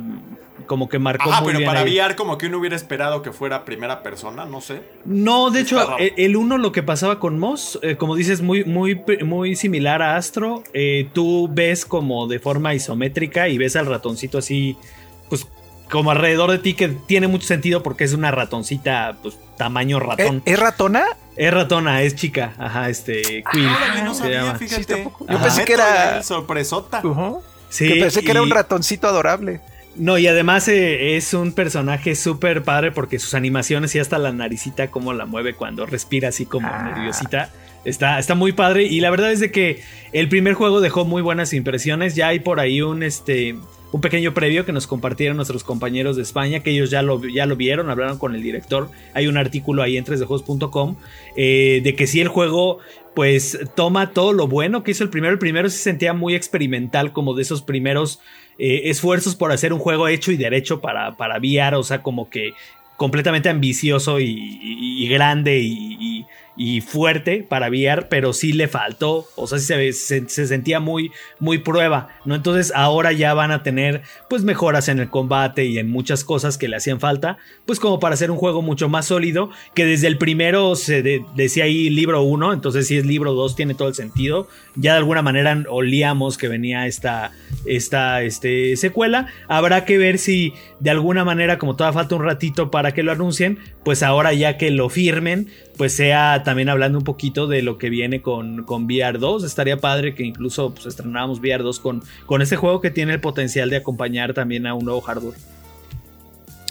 como que marcó Ajá, muy pero bien para. VR como que uno hubiera esperado que fuera primera persona, no sé. No, de Está hecho, raro. e- el 1 lo que pasaba con Moss, eh, como dices, muy, muy, muy similar a Astro. eh, tú ves como de forma isométrica y ves al ratoncito así, pues como alrededor de ti, que tiene mucho sentido porque es una ratoncita, pues tamaño ¿Eh, ratón. ¿Es ratona? Es ratona, es chica, ajá, este, Queen. Órale, no se sabía, llama. fíjate. Sí. Yo pensé que era- sorpresota. Ujú. Sí, que pensé que era un ratoncito adorable. No, y además eh, es un personaje súper padre porque sus animaciones y hasta la naricita como la mueve cuando respira así como Ah. nerviosita. Está, está muy padre y la verdad es de que el primer juego dejó muy buenas impresiones. Ya hay por ahí un, este, un pequeño previo que nos compartieron nuestros compañeros de España, que ellos ya lo, ya lo vieron, hablaron con el director. Hay un artículo ahí en 3dejuegos.com eh, de que si el juego pues toma todo lo bueno que hizo el primero. El primero se sentía muy experimental, como de esos primeros eh, esfuerzos por hacer un juego hecho y derecho para, para o sea, como que completamente ambicioso y, grande y- y fuerte para VR, pero sí le faltó, o sea, sí se, se- se sentía muy, muy prueba, ¿no? Entonces ahora ya van a tener pues mejoras en el combate y en muchas cosas que le hacían falta, pues como para hacer un juego mucho más sólido, que desde el primero se de- decía ahí libro 1, entonces si es libro 2 tiene todo el sentido, ya de alguna manera olíamos que venía esta, esta este, secuela, habrá que ver si de alguna manera, como todavía falta un ratito para que lo anuncien, pues ahora ya que lo firmen, pues sea también hablando un poquito de lo que viene con, con VR 2. Estaría padre que incluso pues, estrenáramos VR 2 con, con este juego que tiene el potencial de acompañar también a un nuevo hardware.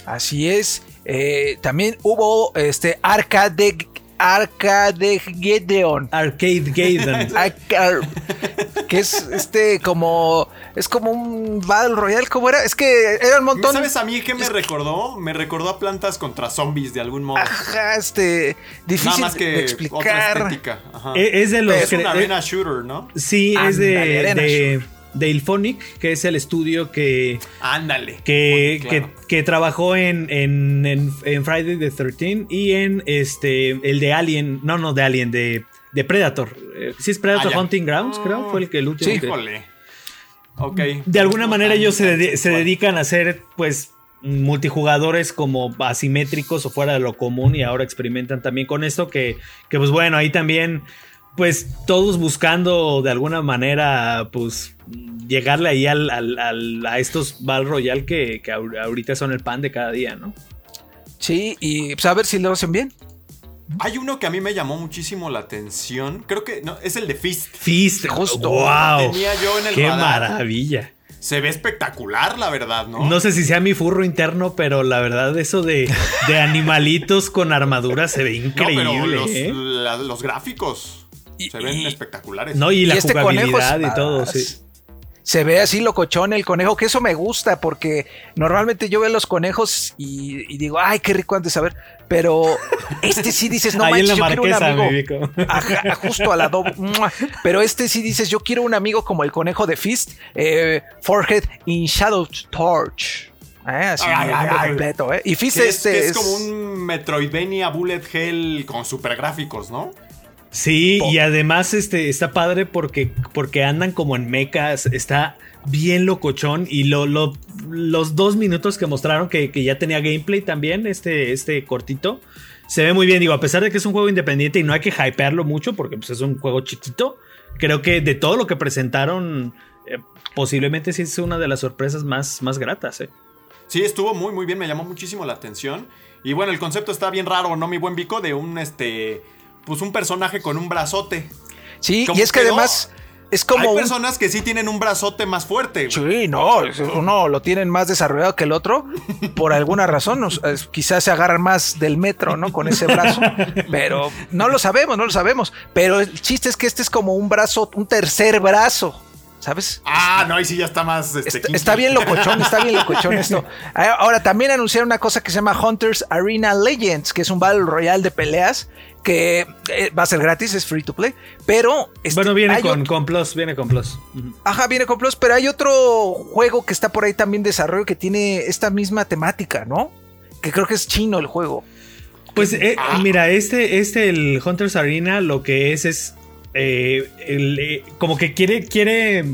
Así es. Eh, también hubo este Arcade Arcade Gedeon. Arcade Gaiden. Arca- que es este como es como un Battle Royale, ¿cómo era? Es que era un montón. ¿Sabes a mí qué me recordó? Me recordó a plantas contra zombies de algún modo. Ajá, este Nada difícil más que de otra explicar. estética. Ajá. E- es de los es que- un eh, arena shooter, ¿no? Sí, es de, de, de Ilphonic, que es el estudio que, Ándale. que, Claro. que, que trabajó en, en, en- en Friday the 13 y en este el de Alien, no, no, de Alien, de, de Predator. Eh, sí, es Predator Ah. Hunting Grounds, creo, fue el que el último. que- Híjole. Ok. de alguna manera ellos se, se dedican a hacer, pues, multijugadores como asimétricos o fuera de lo común y ahora experimentan también con esto que, que pues bueno, ahí también, pues todos buscando de alguna manera, pues, llegarle ahí al, al- al- a estos Battle Royale que, que ahor- ahorita son el pan de cada día, ¿no? Sí, y pues a ver si lo hacen bien. Hay uno que a mí me llamó muchísimo la atención. Creo que no, es el de Fist. Fist, Justo. wow. Tenía yo en el Qué radar. maravilla. Se ve espectacular, la verdad, ¿no? No sé si sea mi furro interno, pero la verdad eso de, de animalitos con armadura se ve No, increíble. pero los, ¿eh? la- los gráficos Y- se ven y- espectaculares. No, y, la este conejo jugabilidad y todo, sí. se ve así locochón el conejo, que eso me gusta porque normalmente yo veo los conejos y, digo, ay, qué rico antes de saber, pero este sí dices, no manches, yo quiero un amigo. Ajá, justo al lado. Pero este sí dices, yo quiero un amigo como el conejo de Fist, eh, Forehead in Shadow Torch. Eh, así completo, ¿eh? Y Fist es, es, como un Metroidvania Bullet Hell con super gráficos, ¿no? Sí, y además este, está padre porque, porque andan como en mecas, está bien locochón y lo, los dos minutos que mostraron que, ya tenía gameplay también, este, este cortito, se ve muy bien. Digo, a pesar de que es un juego independiente y no hay que hypearlo mucho porque pues, es un juego chiquito, creo que de todo lo que presentaron, eh, posiblemente sí es una de las sorpresas más, más gratas. Eh. Sí, estuvo muy, muy bien, me llamó muchísimo la atención. Y bueno, el concepto está bien raro, ¿no, mi buen Vico? De un este pues un personaje con un brazote. Sí, y es que además es como. Hay personas que sí tienen un brazote más fuerte. Sí, no, uno lo tienen más desarrollado que el otro por alguna razón. quizás se agarran más del metro, ¿no? Con ese brazo. Pero no lo sabemos, no lo sabemos. Pero el chiste es que este es como un brazo, un tercer brazo. ¿Sabes? Ah, no, ahí sí ya está más. Este, está, bien locochón, está bien locochón esto. Ah, ahora, también anunciaron una cosa que se llama Hunters Arena Legends, que es un Battle Royale de peleas que eh, va a ser gratis, es free to play, pero... Este, bueno, viene con, Plus, viene con Plus. Ajá, viene con Plus, pero hay otro juego que está por ahí también en desarrollo que tiene esta misma temática, ¿no? Que creo que es chino el juego. Pues eh, ah. mira, este, este, el Hunters Arena, lo que es es... Eh, como que quiere, quiere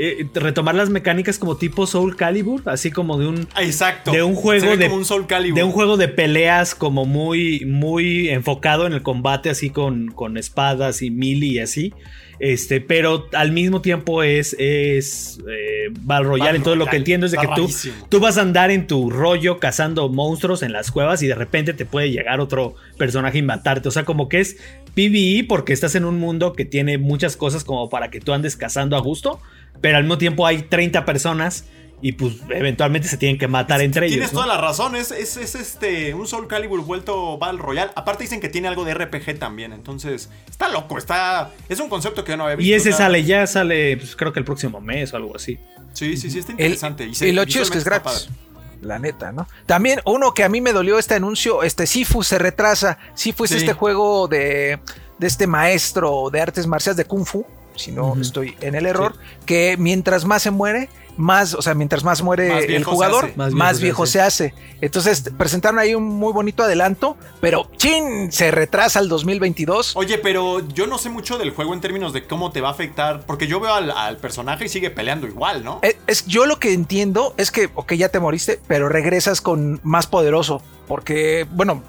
eh, retomar las mecánicas como tipo Soul Calibur, así como de un exacto de un juego de un Soul Calibur. de un juego de peleas como muy muy enfocado en el combate así con, con espadas y mili y así. Este, pero al mismo tiempo es, es eh, Royale. Entonces, lo que entiendo es de que tú, tú vas a andar en tu rollo cazando monstruos en las cuevas y de repente te puede llegar otro personaje a matarte. O sea, como que es PvE porque estás en un mundo que tiene muchas cosas como para que tú andes cazando a gusto pero al mismo tiempo hay 30 personas y pues eventualmente se tienen que matar entre ellos. Tienes toda la razón, es, es, este un Soul Calibur vuelto Battle Royale. Aparte dicen que tiene algo de RPG también, entonces está loco, está es un concepto que yo no había visto. Y ese sale ya sale pues, creo que el próximo mes o algo así. Sí, sí, sí, está interesante. y, lo chido es que es gratis. La neta, ¿no? También uno que a mí me dolió este anuncio, este Sifu se retrasa. Sifu es este juego de, de este maestro de artes marciales de Kung Fu si no estoy en el error, que mientras más se muere, más, o sea, mientras más muere el jugador, más viejo, se, hace. Entonces presentaron ahí un muy bonito adelanto, pero ¡chin! Se retrasa al 2022. Oye, pero yo no sé mucho del juego en términos de cómo te va a afectar, porque yo veo al, personaje y sigue peleando igual, ¿no? Es, es, yo lo que entiendo es que, ok, ya te moriste, pero regresas con más poderoso, porque, bueno,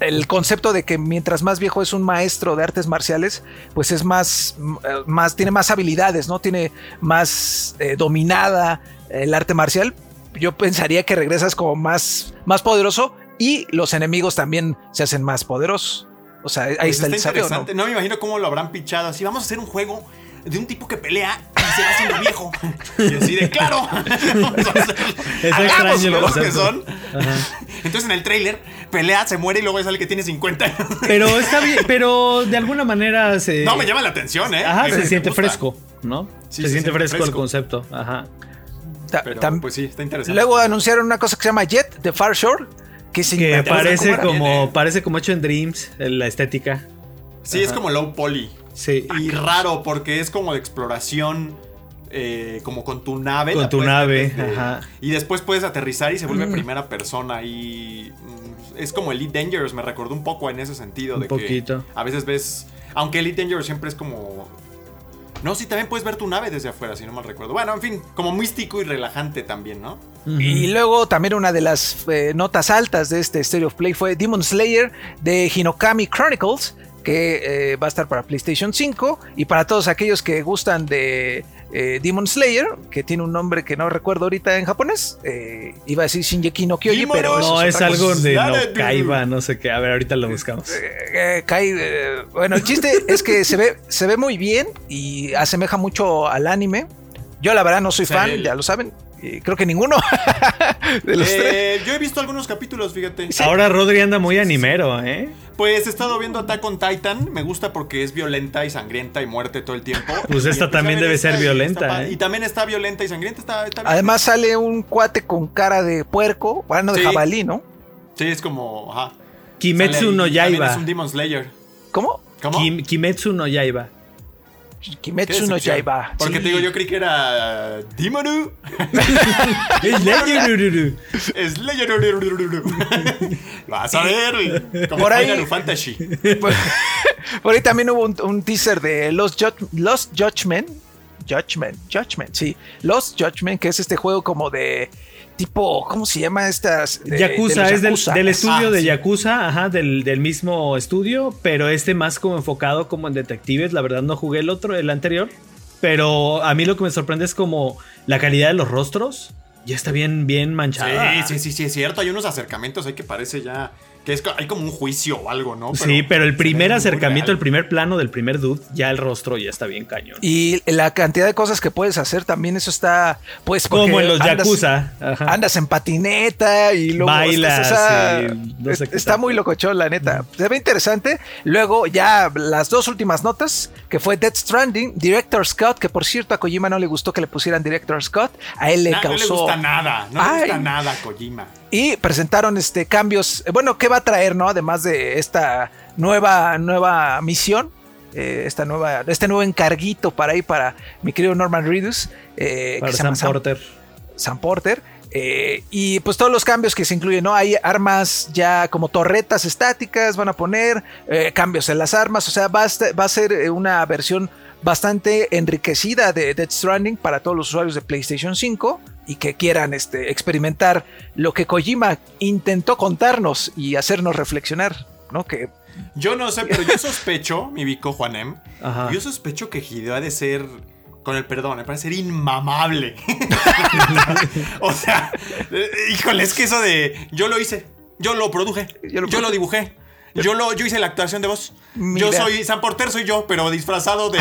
el concepto de que mientras más viejo es un maestro de artes marciales, pues es más, más tiene más habilidades, ¿no? Tiene más eh, dominada el arte marcial. Yo pensaría que regresas como más, más poderoso y los enemigos también se hacen más poderosos. O sea, ahí pues está, el ¿no? ¿no? me imagino cómo lo habrán pichado. Así vamos a hacer un juego de un tipo que pelea y se va haciendo viejo. Y así de claro. es extraño lo que son. Entonces en el trailer pelea, se muere y luego sale que tiene 50 años. Pero está bien, pero de alguna manera se. No, me llama la atención, ¿eh? Ajá, se siente fresco, ¿no? se, siente, fresco, el concepto. Ajá. pues sí, está interesante. Luego anunciaron una cosa que se llama Jet de Far Shore. Que, que parece como, parece como hecho en Dreams, la estética. Sí, es como low poly. Sí. Y raro porque es como de exploración. Eh, como con tu nave. Con tu nave, ajá. Y después puedes aterrizar y se vuelve mm. primera persona. Y mm, es como Elite Dangerous, me recordó un poco en ese sentido. Un poquito. a veces ves. Aunque Elite Dangerous siempre es como. No, sí, también puedes ver tu nave desde afuera, si no mal recuerdo. Bueno, en fin, como místico y relajante también, ¿no? Y luego también una de las eh, notas altas de este Stereo of Play fue Demon Slayer de Hinokami Chronicles, que eh, va a estar para PlayStation 5 y para todos aquellos que gustan de eh, Demon Slayer, que tiene un nombre que no recuerdo ahorita en japonés, eh, iba a decir Shinjeki no Kyoji, pero no es, algo de no Kaiba, no sé qué, a ver, ahorita lo buscamos. bueno, el chiste es que se ve, se ve muy bien y asemeja mucho al anime. Yo la verdad no soy fan, ya lo saben. Y creo que ninguno de los tres. Eh, yo he visto algunos capítulos, fíjate. Ahora Rodri anda muy animero, ¿eh? Pues he estado viendo Attack on Titan. Me gusta porque es violenta y sangrienta y muerte todo el tiempo. Pues Y esta a también debe ser y violenta, ¿eh? Y también está violenta y sangrienta. Está, está bien. Además sale un cuate con cara de puerco, bueno, de Sí. jabalí, ¿no? Sí, es como. Ajá. Kimetsu no Yaiba. Es un Demon Slayer. ¿Cómo? ¿Cómo? Kim- Kimetsu no Yaiba. Kimetsu no. Yaiba. Porque Sí. te digo, yo creí que era. uh, Demonu. Slayer. Vas a ver, güey. Como Por ahí- Fantasy. Por, por ahí también hubo un, un teaser de Judg- Lost Judgment. Judgment, Judgment, sí. Lost Judgment, que es este juego como de tipo, ¿cómo se llama estas? De- Yakuza, es del, estudio Ah, de sí. Yakuza, ajá, del, del mismo estudio, pero este más como enfocado como en detectives. La verdad no jugué el otro, el anterior. Pero a mí lo que me sorprende es como la calidad de los rostros. Ya está bien, bien manchada. Sí, sí, sí, sí, es cierto. Hay unos acercamientos ahí que parece ya. Que es, hay como un juicio o algo, ¿no? sí, pero el primer acercamiento, el primer plano del primer dude, ya el rostro ya está bien cañón. Y la cantidad de cosas que puedes hacer también, eso está, pues, Como en los andas- Yakuza. ajá. Andas en patineta y luego Bailas, estás, o sea, sí, no sé es- qué está tal. muy locochón, la neta. Se ve interesante. Luego, ya las dos últimas notas, que fue Death Stranding, Director Scott, que por cierto a Kojima no le gustó que le pusieran Director Scott, a él le Na- No le causó. gusta nada. No Ay. le gusta nada a Kojima. Y presentaron este cambios. eh, Bueno, ¿qué va a traer, no? Además de esta nueva, nueva misión. eh, esta nueva, este nuevo encarguito para ir para mi querido Norman Reedus. eh, Para que se llama Sam Porter. Sam Porter. eh, y pues todos los cambios que se incluyen, ¿no? Hay armas ya como torretas estáticas, van a poner cambios en las armas, o sea, va a, va a ser una versión bastante enriquecida de Death Stranding para todos los usuarios de PlayStation 5 y que quieran este, experimentar lo que Kojima intentó contarnos y hacernos reflexionar, ¿no? Que Yo no sé, pero yo sospecho, mi bico Juanem, Ajá. yo sospecho que Hideo ha de ser, con el perdón, me parece ser inmamable. o sea, eh, híjole, es que eso de yo lo hice, yo lo produje, Yo yo lo dibujé. Yo, lo, yo hice la actuación de voz. Mira. Yo soy Sam Porter, soy yo, pero disfrazado de,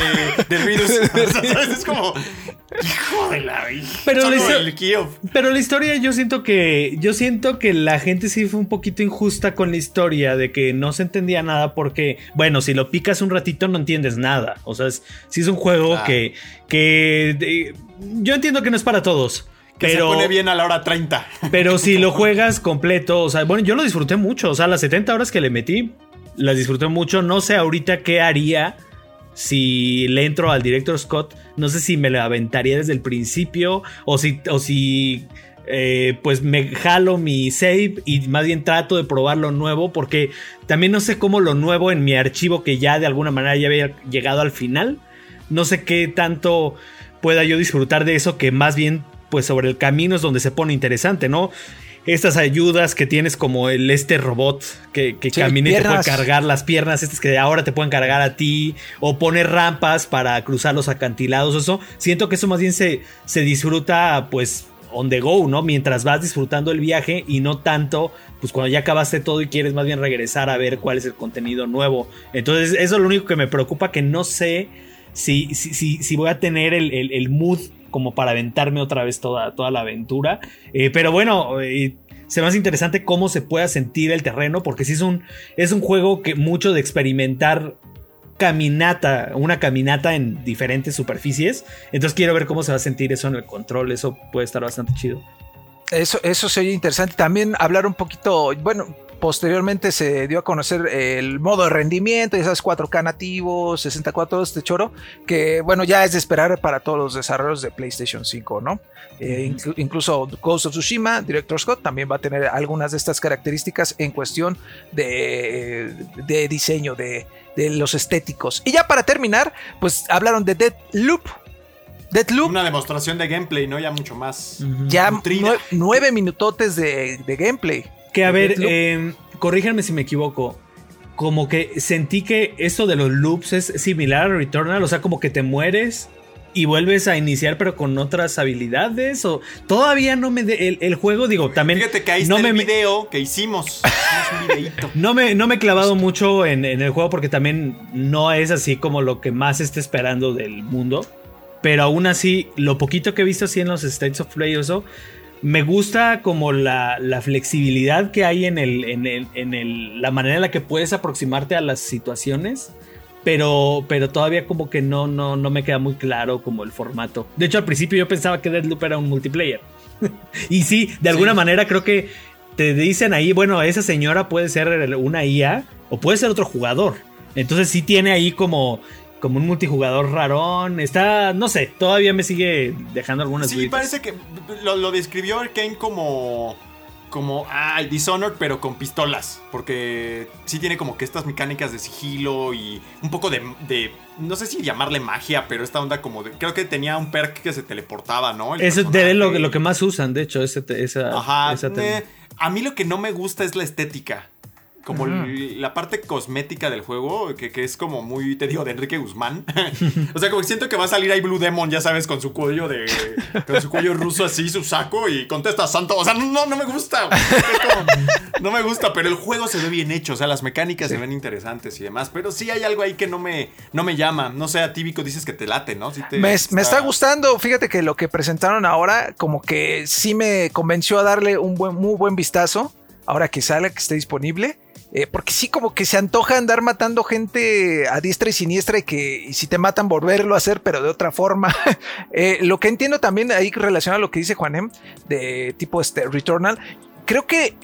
de Ridus. Es como. Hijo de la. Pero Kiev. Pero la historia yo siento que yo siento que la gente sí fue un poquito injusta con la historia de que no se entendía nada porque bueno si lo picas un ratito no entiendes nada o sea es, sí es un juego Claro. que que de- yo entiendo que no es para todos Que pero se pone bien a la hora 30. pero si lo juegas completo o sea bueno yo lo disfruté mucho o sea las 70 horas que le metí las disfruté mucho. No sé ahorita qué haría si le entro al director Scott, no sé si me lo aventaría desde el principio o si, o si eh, pues me jalo mi save y más bien trato de probar lo nuevo porque también no sé cómo lo nuevo en mi archivo que ya de alguna manera ya había llegado al final, no sé qué tanto pueda yo disfrutar de eso que más bien pues sobre el camino es donde se pone interesante, ¿no? Estas ayudas que tienes como el este robot que, que Sí, camina y te puede cargar las piernas, estas que ahora te pueden cargar a ti, o poner rampas para cruzar los acantilados, eso. Siento que eso más bien se, se disfruta pues on the go, ¿no? Mientras vas disfrutando el viaje y no tanto, pues cuando ya acabaste todo y quieres más bien regresar a ver cuál es el contenido nuevo. Entonces eso es lo único que me preocupa, que no sé si, si, si, si voy a tener el, el- el mood como para aventarme otra vez toda, toda la aventura. Eh, pero bueno, eh, se me hace interesante cómo se pueda sentir el terreno, porque sí es un, es un juego que mucho de experimentar caminata, una caminata en diferentes superficies. Entonces quiero ver cómo se va a sentir eso en el control. Eso puede estar bastante chido. Eso, eso se oye interesante. También hablar un poquito, bueno, posteriormente se dio a conocer el modo de rendimiento, ya sabes, 4K nativo, 64, este choro, que bueno, ya es de esperar para todos los desarrollos de PlayStation 5, ¿no? Eh, inclu- incluso Ghost of Tsushima, Director Scott, también va a tener algunas de estas características en cuestión de, de diseño, de, de los estéticos. Y ya para terminar, pues hablaron de Dead Loop. Dead Loop Una demostración de gameplay, ¿no? Ya mucho más. ya nueve minutotes de, de gameplay. Que a ver, eh, corríjanme si me equivoco. Como que sentí que esto de los loops es similar a Returnal, o sea, como que te mueres y vuelves a iniciar, pero con otras habilidades. O todavía no me de- el, el juego, digo, también. Fíjate que ahí no está me, el video que hicimos. No me, no me he clavado mucho en, en el juego porque también no es así como lo que más esté esperando del mundo. pero aún así, lo poquito que he visto así en los States of Play o eso, me gusta como la, la flexibilidad que hay en, el, en, el, en el, la manera en la que puedes aproximarte a las situaciones. Pero, pero todavía como que no, no, no me queda muy claro como el formato. De hecho, al principio yo pensaba que Deadloop era un multiplayer. y sí, de alguna manera creo que te dicen ahí, bueno, esa señora puede ser una IA o puede ser otro jugador. Entonces sí tiene ahí como, como un multijugador rarón. Está, no sé, todavía me sigue dejando algunas Sí, parece que lo, lo describió Arkane como. Como, ah, Dishonored, pero con pistolas. Porque sí tiene como que estas mecánicas de sigilo y un poco de. de- no sé si llamarle magia, pero esta onda como de. Creo que tenía un perk que se teleportaba, ¿no? El Eso es de lo, lo que más usan, de hecho, ese, esa, Ajá. esa eh, a mí lo que no me gusta es la estética. Como la parte cosmética del juego, que, que es como muy, te digo, de Enrique Guzmán. o sea, como que siento que va a salir ahí Blue Demon, ya sabes, con su cuello de. con su cuello ruso así, su saco, y contesta santo. O sea, no, no me gusta. como, no me gusta, pero el juego se ve bien hecho. O sea, las mecánicas se ven interesantes y demás. Pero sí hay algo ahí que no me, no me llama. No sé, Vico, dices que te late, ¿no? Sí te- Me, me está gustando, fíjate que lo que presentaron ahora, como que sí me convenció a darle un buen, muy buen vistazo, ahora que sale, que esté disponible. Eh, porque sí, como que se antoja andar matando gente a diestra y siniestra y que si te matan volverlo a hacer, pero de otra forma. Eh, lo que entiendo también ahí relacionado a lo que dice Juanem, de tipo este Returnal, creo que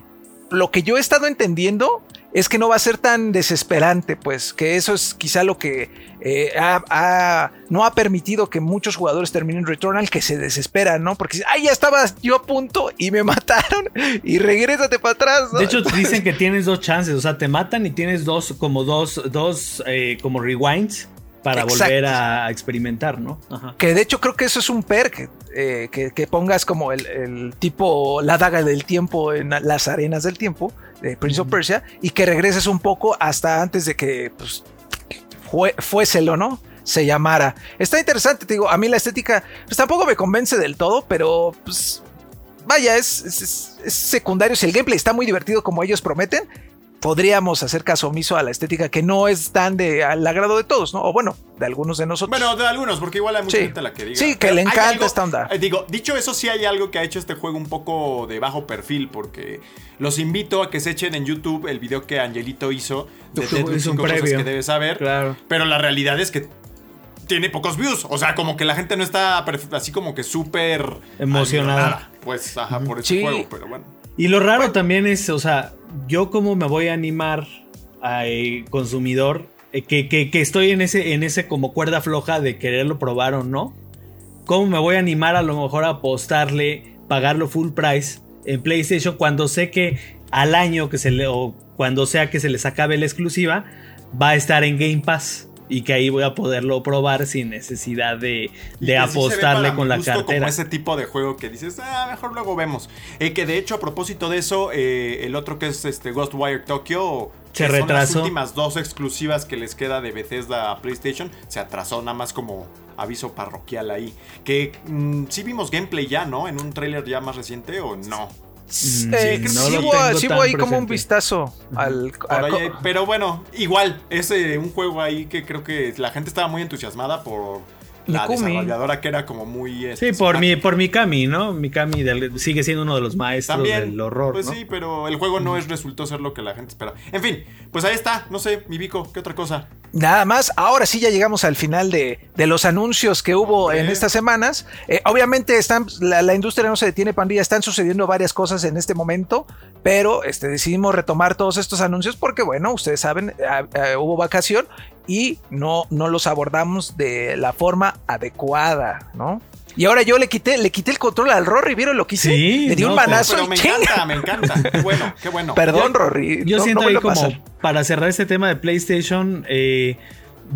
lo que yo he estado entendiendo es que no va a ser tan desesperante, pues que eso es quizá lo que eh, ha- ha- no ha permitido que muchos jugadores terminen Returnal, que se desesperan, ¿no? Porque ay, ya estaba yo a punto y me mataron y regrésate para atrás. ¿no? De hecho, dicen que tienes dos chances, o sea, te matan y tienes dos, como dos, dos, eh, como rewinds para Exacto. volver a experimentar, ¿no? Ajá. Que de hecho creo que eso es un perk, eh, que, que pongas como el, el tipo la daga del tiempo en las arenas del tiempo de Prince of Persia y que regreses un poco hasta antes de que pues, fue, fuéselo, ¿no? Se llamara. Está interesante, te digo, a mí la estética pues tampoco me convence del todo, pero pues vaya, es, es- es- es secundario. Si el gameplay está muy divertido como ellos prometen, podríamos hacer caso omiso a la estética que no es tan de al agrado de todos, ¿no? O bueno, de algunos de nosotros. Bueno, de algunos, porque igual hay mucha Sí. gente a la que diga. Sí, que le encanta algo- esta onda. eh, Digo, dicho eso, sí hay algo que ha hecho este juego un poco de bajo perfil, porque los invito a que se echen en YouTube el video que Angelito hizo de cinco cosas que debes saber. Claro. Pero la realidad es que tiene pocos views. O sea, como que la gente no está así como que súper Emocionada. Pues, ajá, por ese Sí. juego, pero bueno. Y lo raro también es, o sea, yo como me voy a animar a eh, consumidor eh, que, que- que estoy en ese, en ese como cuerda floja de quererlo probar o no. ¿Cómo me voy a animar a lo mejor a apostarle, pagarlo full price en PlayStation cuando sé que al año que se le, o cuando sea que se les acabe la exclusiva, va a estar en Game Pass? Y que ahí voy a poderlo probar sin necesidad de, de sí apostarle con la cartera. Como ese tipo de juego que dices, ah, mejor luego vemos. Eh, que de hecho, a propósito de eso, eh, el otro que es este Ghostwire Tokyo. Se son retrasó. las últimas dos exclusivas que les queda de Bethesda a PlayStation. Se atrasó nada más como aviso parroquial ahí. Que mm, sí vimos gameplay ya, ¿no? En un tráiler ya más reciente o no. Mm, Eh, sí, no sí hubo, sí hubo ahí como un vistazo al, Por a- ahí hay- pero bueno, igual, es eh, un juego ahí que creo que la gente estaba muy entusiasmada por la Mikumi. desarrolladora que era como muy... Sí, este, por mi, por Mikami, ¿no? Mikami del- sigue siendo uno de los maestros También, del horror, pues ¿no? sí, pero el juego no es resultó ser lo que la gente espera. En fin, pues ahí está, no sé, mi Vico, ¿qué otra cosa? Nada más, ahora sí ya llegamos al final de, de los anuncios que hubo Hombre. en estas semanas. Eh, obviamente están, la, la industria no se detiene, pandilla, están sucediendo varias cosas en este momento, pero este, decidimos retomar todos estos anuncios porque, bueno, ustedes saben, hubo vacación y no, no los abordamos de la forma adecuada, ¿no? Y ahora yo le quité, le quité el control al Rory, ¿vieron lo que hice? Sí, le di un no, manazo Pero y me ¡chinga! encanta, me encanta. Qué bueno, qué bueno. Perdón, Yo- Rory. Yo no- siento no ahí como pasar. para cerrar este tema de PlayStation, eh,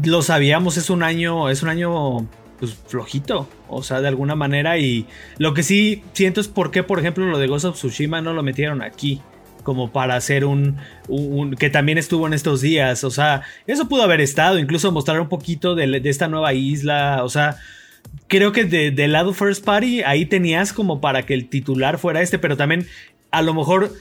lo sabíamos, es un año, es un año pues, flojito, o sea, de alguna manera. Y lo que sí siento es por qué, por ejemplo, lo de Ghost of Tsushima no lo metieron aquí. Como para hacer un, un- un- que también estuvo en estos días. O sea, eso pudo haber estado. Incluso mostrar un poquito de, de esta nueva isla. O sea, creo que de- del lado first party ahí tenías como para que el titular fuera este, pero también a lo mejor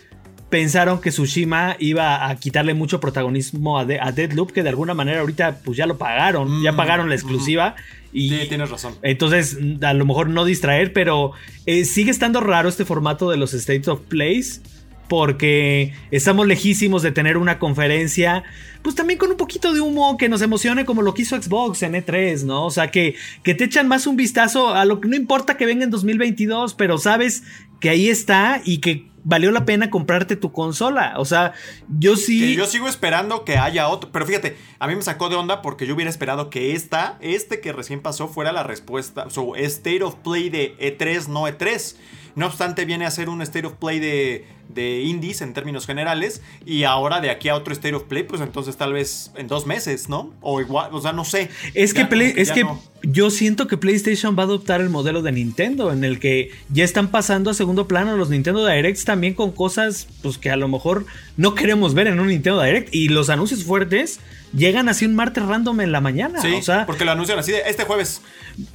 pensaron que Tsushima iba a quitarle mucho protagonismo a, de a Deadloop, que de alguna manera ahorita pues ya lo pagaron, ya Mm, pagaron la exclusiva. Y Sí, tienes razón. entonces, a lo mejor no distraer, pero eh, sigue estando raro este formato de los State of Plays. Porque estamos lejísimos de tener una conferencia, pues también con un poquito de humo que nos emocione como lo quiso Xbox en E3, ¿no? O sea, que, que te echan más un vistazo a lo que no importa que venga en 2022, pero sabes que ahí está y que valió la pena comprarte tu consola. O sea, yo sí... Que yo sigo esperando que haya otro. Pero fíjate, a mí me sacó de onda porque yo hubiera esperado que esta, este que recién pasó, fuera la respuesta. So, State of Play de E3, no E3. No obstante, viene a ser un State of Play de, de indies en términos generales. Y ahora de aquí a otro State of Play, pues entonces tal vez en dos meses, ¿no? O igual, o sea, no sé. Es que, Play- es que no. yo siento que PlayStation va a adoptar el modelo de Nintendo, en el que ya están pasando a segundo plano los Nintendo Directs también con cosas pues, que a lo mejor no queremos ver en un Nintendo Direct. Y los anuncios fuertes llegan así un martes random en la mañana. Sí, o sea, porque lo anuncian así de este jueves.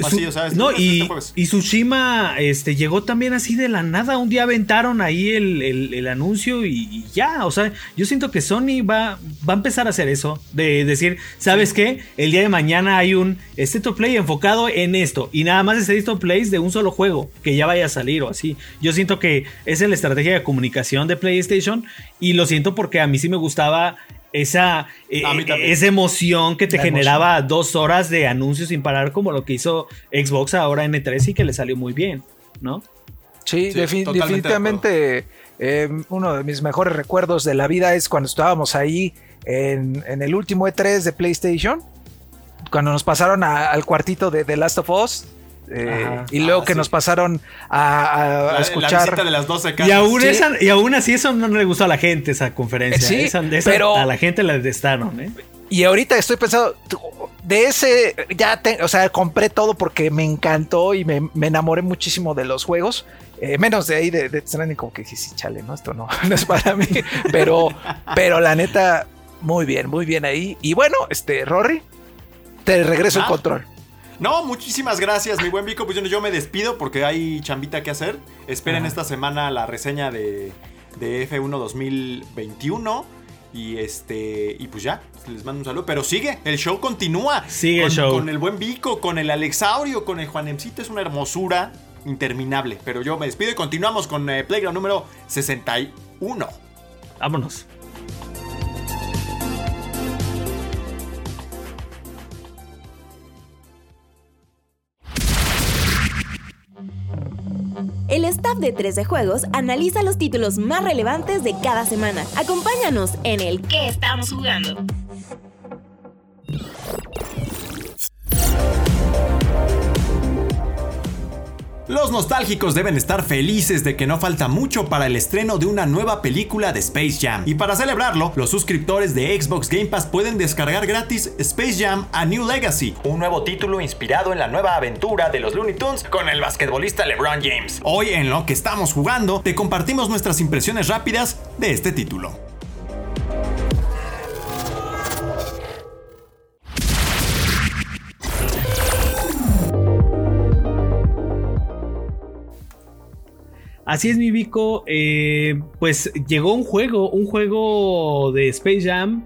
Así, o sea, es- no, este y, jueves. y Tsushima este, llegó también así de la nada. Un día aventaron ahí el, el- el anuncio y, y ya. O sea, yo siento que Sony va, va a empezar a hacer eso. De decir, ¿sabes qué? El día de mañana hay un State of Play enfocado en esto. Y nada más State of Plays de un solo juego que ya vaya a salir o así. Yo siento que esa es la estrategia de comunicación de PlayStation. Y lo siento porque a mí sí me gustaba. Esa, eh, mí también. esa emoción que te La generaba dos horas de anuncios sin parar, como lo que hizo Xbox ahora en E3 y que le salió muy bien, ¿no? Sí, Sí, defi- totalmente de definitivamente eh, uno de mis mejores recuerdos de la vida es cuando estábamos ahí en, en el último E3 de PlayStation, cuando nos pasaron a- al cuartito de The Last of Us. eh, Ajá. y luego Ah, que sí. nos pasaron a, a- a La- La, escuchar. de las 12 Y aún, Sí. esa- y aún así eso no le gustó a la gente, esa conferencia. Sí, Esa- esa- pero- a la gente la detestaron, ¿eh? Y ahorita estoy pensando, de ese, ya, te- o sea, compré todo porque me encantó y me, me enamoré muchísimo de los juegos. Eh, menos de ahí de, de Stranding, como que dije, sí, chale, no, esto no, no es para mí. Pero, pero la neta, muy bien, muy bien ahí. Y bueno, este, Rory, te regreso el Ah. control. No, muchísimas gracias, mi buen Vico. Pues yo, yo me despido porque hay chambita que hacer. Esperen esta semana la reseña de, de F1 2021. Y este. Y pues ya, les mando un saludo. Pero sigue, el show continúa. Sigue el con, show. Con el buen Vico, con el Alexaurio, con el Juanemcito. Es una hermosura interminable. Pero yo me despido y continuamos con eh, Playground número 61. Vámonos. El staff de 13 Juegos analiza los títulos más relevantes de cada semana. Acompáñanos en el ¿Qué estamos jugando? Los nostálgicos deben estar felices de que no falta mucho para el estreno de una nueva película de Space Jam. Y para celebrarlo, los suscriptores de Xbox Game Pass pueden descargar gratis Space Jam A New Legacy, un nuevo título inspirado en la nueva aventura de los Looney Tunes con el basquetbolista LeBron James. Hoy en lo que estamos jugando, te compartimos nuestras impresiones rápidas de este título. Así es, mi Vico. eh, pues llegó un juego, un juego de Space Jam.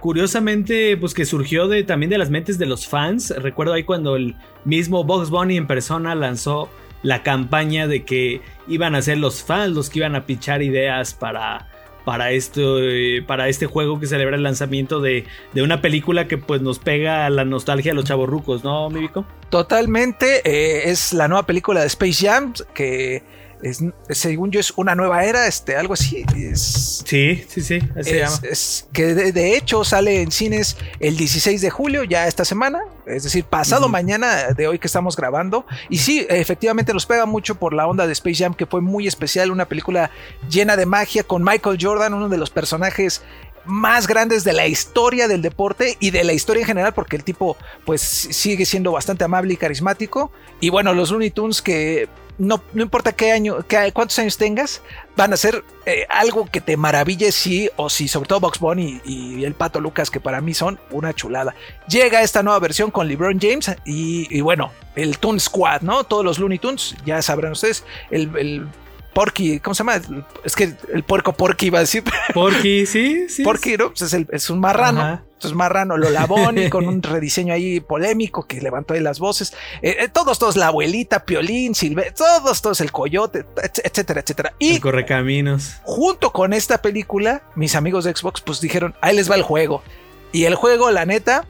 Curiosamente, pues que surgió de, también de las mentes de los fans. Recuerdo ahí cuando el mismo Box Bunny en persona lanzó la campaña de que iban a ser los fans los que iban a pichar ideas para, para, esto, eh, para este juego que celebra el lanzamiento de, de una película que pues nos pega a la nostalgia a los chavorrucos, ¿no, mi Vico? Totalmente, eh, es la nueva película de Space Jam que es, según yo es una nueva era, este, algo así. Es, Sí, sí, sí, así se es, llama. es que de, de hecho sale en cines el 16 de julio, ya esta semana, es decir, pasado mañana de hoy que estamos grabando. Y sí, efectivamente nos pega mucho por la onda de Space Jam, que fue muy especial, una película llena de magia con Michael Jordan, uno de los personajes más grandes de la historia del deporte y de la historia en general, porque el tipo pues sigue siendo bastante amable y carismático. Y bueno, los Looney Tunes que no, no importa qué año, qué, cuántos años tengas, van a ser eh, algo que te maraville, sí o sí, sobre todo Box Bunny y, el Pato Lucas, que para mí son una chulada. Llega esta nueva versión con LeBron James y, bueno, el Toon Squad, ¿no? Todos los Looney Tunes, ya sabrán ustedes, el Porky, ¿cómo se llama? Es que el puerco Porky iba a decir. Porky, sí, sí. Porky, ¿no? Pues es, el- es un marrano. Ajá. Es marrano, lo Laboni con un rediseño ahí polémico que levantó ahí las voces. Eh, eh, todos, todos, la abuelita, Piolín, Silve, todos, todos, el coyote, et- etcétera, etcétera. Y El correcaminos. junto con esta película, mis amigos de Xbox pues dijeron, ahí les va el juego. Y el juego, la neta,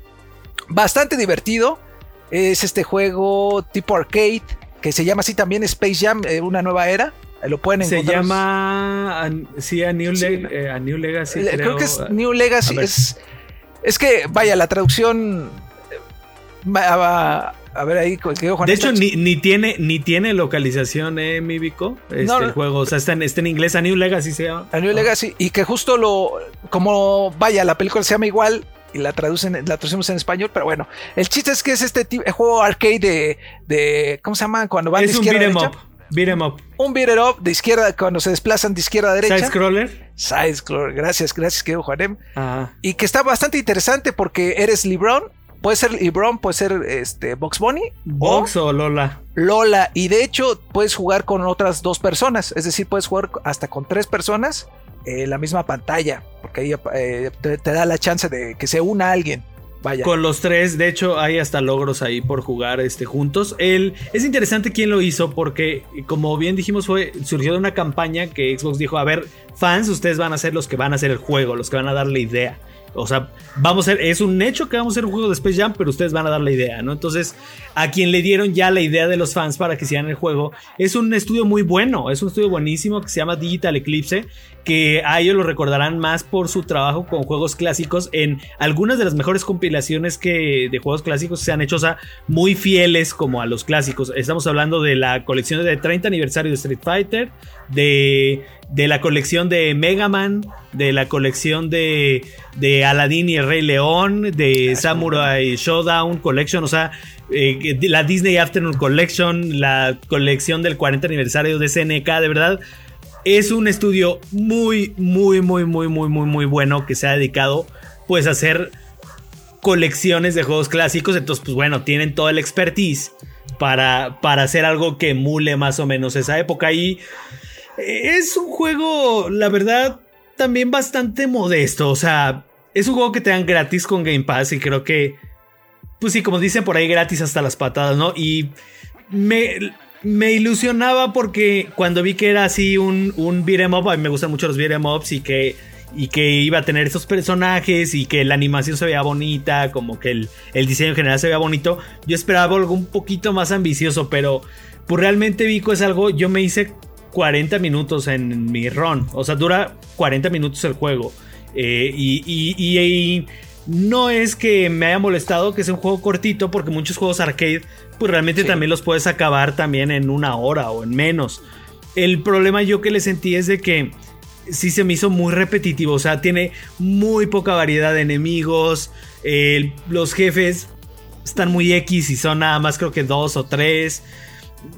bastante divertido. Es este juego tipo arcade, que se llama así también Space Jam, eh, una nueva era. Lo pueden Se llama. Sí, a New, Sí, Le- no. eh, a New Legacy. Le- creo, que es. New Legacy. a. Es, es que, vaya, la traducción... va- va- a ver ahí, Juan De hecho, ni, ni tiene, ni tiene localización, eh, mi Vico. Este, No, el juego. O sea, está en, está en inglés. A New Legacy se llama. A New Legacy. Y que justo lo. Como vaya, la película se llama igual. Y la traducen, la traducimos en español. Pero bueno. El chiste es que es este tipo, juego arcade de. de ¿Cómo se llama? Cuando van Es de un izquierda a beat'em derecha. up. Beat'em up. Un beat it up de izquierda. Cuando se desplazan de izquierda a derecha. Side scroller. Side scroller. Gracias, gracias, querido Juanem. Ajá. Y que está bastante interesante porque eres LeBron. Puede ser LeBron, puede ser este Box Bunny. Box o Lola. Lola. Y de hecho, puedes jugar con otras dos personas. Es decir, puedes jugar hasta con tres personas en la misma pantalla. Porque ahí eh, te, te da la chance de que se una alguien. Con los tres, de hecho, hay hasta logros ahí por jugar este, juntos. El, es interesante quién lo hizo porque, como bien dijimos, fue, surgió de una campaña que Xbox dijo, a ver, fans, ustedes van a ser los que van a hacer el juego, los que van a dar la idea. O sea, vamos a ser, es un hecho que vamos a hacer un juego de Space Jam, pero ustedes van a dar la idea, ¿no? Entonces, a quien le dieron ya la idea de los fans para que hicieran el juego, es un estudio muy bueno, es un estudio buenísimo que se llama Digital Eclipse, que a ellos lo recordarán más por su trabajo con juegos clásicos en algunas de las mejores compilaciones que de juegos clásicos se han hecho, o sea, muy fieles como a los clásicos. Estamos hablando de la colección de 30 aniversario de Street Fighter, de, de la colección de Mega Man, de la colección de, de Aladdin y el Rey León, de Samurai Showdown Collection, o sea, eh, la Disney Afternoon Collection, la colección del 40 aniversario de SNK, de verdad. Es un estudio muy, muy, muy, muy, muy, muy, muy bueno que se ha dedicado pues a hacer colecciones de juegos clásicos. Entonces, pues bueno, tienen toda la expertise para, para hacer algo que emule más o menos esa época. Y es un juego, la verdad, también bastante modesto. O sea, es un juego que te dan gratis con Game Pass y creo que, pues sí, como dicen por ahí, gratis hasta las patadas, ¿no? Y me, me ilusionaba porque cuando vi que era así un, un beat'em up, a mí me gustan mucho los beat'em ups y que, y que iba a tener esos personajes y que la animación se veía bonita, como que el, el diseño en general se veía bonito, yo esperaba algo un poquito más ambicioso, pero pues realmente Vico es algo, yo me hice 40 minutos en mi run, o sea, dura 40 minutos el juego. Eh, y no es que me haya molestado que sea un juego cortito, porque muchos juegos arcade, pues realmente Sí. también los puedes acabar también en una hora o en menos. El problema yo que le sentí es de que sí se me hizo muy repetitivo, o sea, tiene muy poca variedad de enemigos, los jefes están muy X y son nada más creo que dos o tres.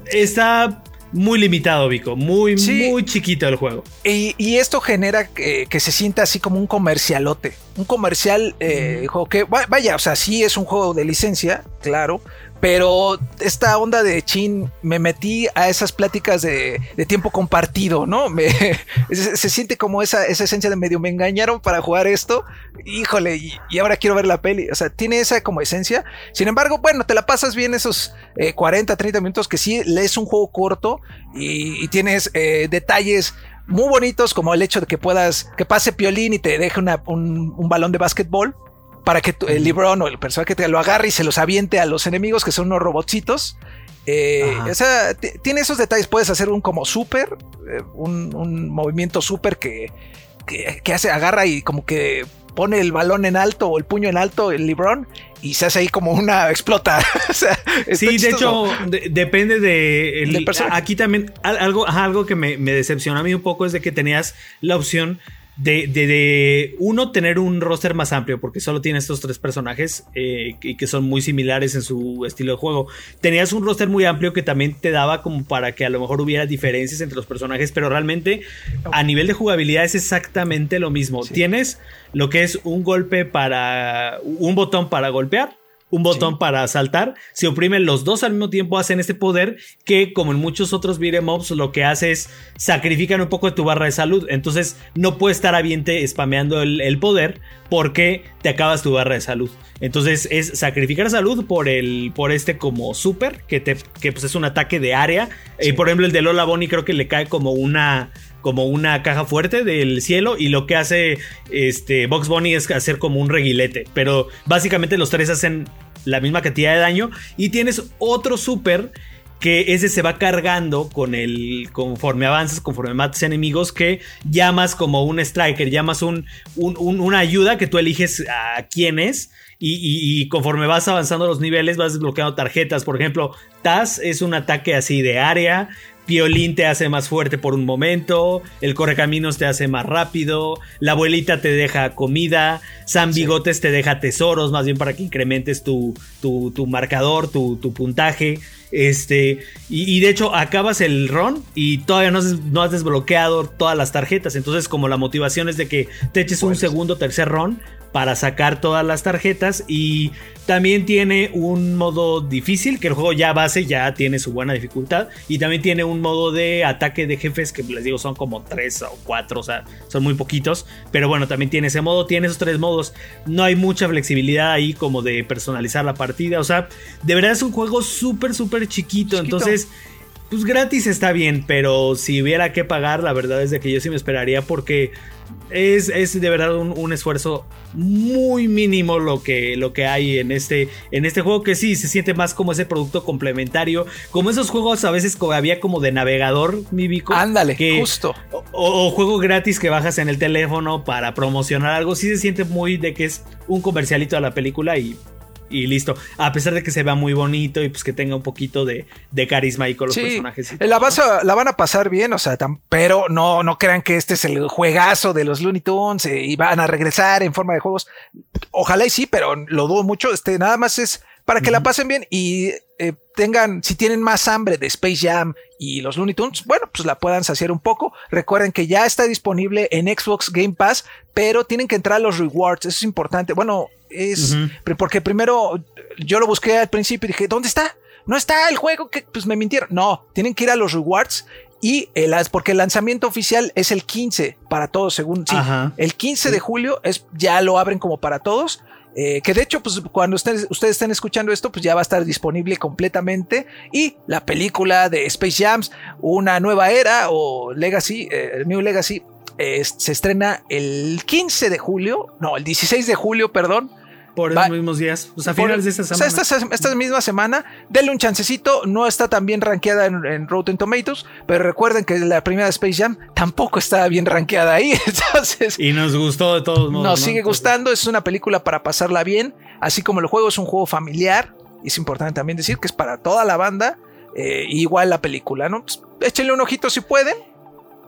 Está muy limitado, Vico, muy, Sí. muy chiquito el juego. Y, y esto genera que, que se sienta así como un comercialote. Un comercial, eh, juego que, va- vaya, o sea, sí es un juego de licencia, claro. Pero esta onda de chin, me metí a esas pláticas de, tiempo compartido, ¿no? Se, siente como esa, esencia de medio me engañaron para jugar esto. Híjole, y, y ahora quiero ver la peli. O sea, tiene esa como esencia. Sin embargo, bueno, te la pasas bien esos eh, 40, 30 minutos que sí, es un juego corto y, tienes eh, detalles muy bonitos como el hecho de que puedas, que pase Piolín y te deje un, un balón de básquetbol para que tu- el LeBron o el personaje que te lo agarre y se los aviente a los enemigos que son unos robotcitos. Eh, o sea, tiene esos detalles. Puedes hacer un como súper, eh, un, un movimiento súper que, que, que hace, agarra y como que pone el balón en alto o el puño en alto, el LeBron, y se hace ahí como una explota. o sea, está Sí, de hecho, de- depende de. el- personaje. aquí también, al- algo, algo que me, me decepciona a mí un poco es de que tenías la opción de, de- de, uno, tener un roster más amplio, porque solo tiene estos tres personajes eh, y que son muy similares en su estilo de juego. Tenías un roster muy amplio que también te daba como para que a lo mejor hubiera diferencias entre los personajes, pero realmente a nivel de jugabilidad es exactamente lo mismo. Tienes lo que es un golpe para. un botón para golpear un botón para saltar. Si oprimen los dos al mismo tiempo, hacen este poder que, como en muchos otros beat'em ups, lo que hace es sacrifican un poco de tu barra de salud. Entonces, no puedes estar aviente spameando el, poder porque te acabas tu barra de salud. Entonces, es sacrificar salud por el por este como super, que, te, que pues es un ataque de área. Y eh, por ejemplo, el de Lola Bonnie creo que le cae como una como una caja fuerte del cielo y lo que hace este Box Bunny es hacer como un reguilete, pero básicamente los tres hacen la misma cantidad de daño y tienes otro super que ese se va cargando con el conforme avanzas, conforme matas enemigos, que llamas como un striker, llamas un, una ayuda que tú eliges a quién es. Y, conforme vas avanzando los niveles, vas desbloqueando tarjetas. Por ejemplo, Taz es un ataque así de área. Piolín te hace más fuerte por un momento, el correcaminos te hace más rápido, la abuelita te deja comida, San Bigotes te deja tesoros, más bien para que incrementes tu, tu, tu marcador, tu, tu, puntaje. Este, y, de hecho, acabas el run y todavía no has, no has, desbloqueado todas las tarjetas. Entonces, como la motivación es de que te eches un segundo, tercer run, para sacar todas las tarjetas y también tiene un modo difícil que el juego ya base ya tiene su buena dificultad y también tiene un modo de ataque de jefes que les digo son como tres o cuatro, o sea, son muy poquitos, pero bueno, también tiene ese modo, tiene esos tres modos, no hay mucha flexibilidad ahí como de personalizar la partida, o sea, de verdad es un juego súper, súper chiquito, entonces pues gratis está bien, pero si hubiera que pagar, la verdad es de que yo sí me esperaría porque es, es de verdad un, esfuerzo muy mínimo lo que, lo que hay en este, en este juego que sí se siente más como ese producto complementario, como esos juegos a veces había como de navegador, mi bico. Ándale, justo. O, o, juego gratis que bajas en el teléfono para promocionar algo, sí se siente muy de que es un comercialito a la película y y listo. A pesar de que se vea muy bonito y pues que tenga un poquito de, carisma ahí con los personajes. La, vas la van a pasar bien, o sea, pero no, no crean que este es el juegazo de los Looney Tunes eh, y van a regresar en forma de juegos. Ojalá y sí, pero lo dudo mucho. Este, nada más es para que la pasen bien y eh, tengan, si tienen más hambre de Space Jam y los Looney Tunes, bueno, pues la puedan saciar un poco. Recuerden que ya está disponible en Xbox Game Pass, pero tienen que entrar a los rewards, eso es importante. Bueno, es porque primero yo lo busqué al principio y dije, ¿dónde está? No está el juego que pues me mintieron. No, tienen que ir a los rewards y el, porque el lanzamiento oficial es el 15 para todos, según sí. El 15 de julio es, ya lo abren como para todos. Eh, que de hecho, pues cuando ustedes, ustedes estén escuchando esto, pues ya va a estar disponible completamente. Y la película de Space Jams, una nueva era o Legacy, eh, New Legacy, se estrena el 15 de julio, no, el 16 de julio, perdón. Por esos mismos días, o sea, finales de esta semana. esta, misma semana, denle un chancecito. No está tan bien rankeada en, Rotten Tomatoes, pero recuerden que la primera Space Jam tampoco está bien rankeada ahí. Entonces, y nos gustó de todos modos. Nos sigue gustando. Es una película para pasarla bien. Así como el juego es un juego familiar. Es importante también decir que es para toda la banda. Eh, igual la película, ¿no? Pues, échenle un ojito si pueden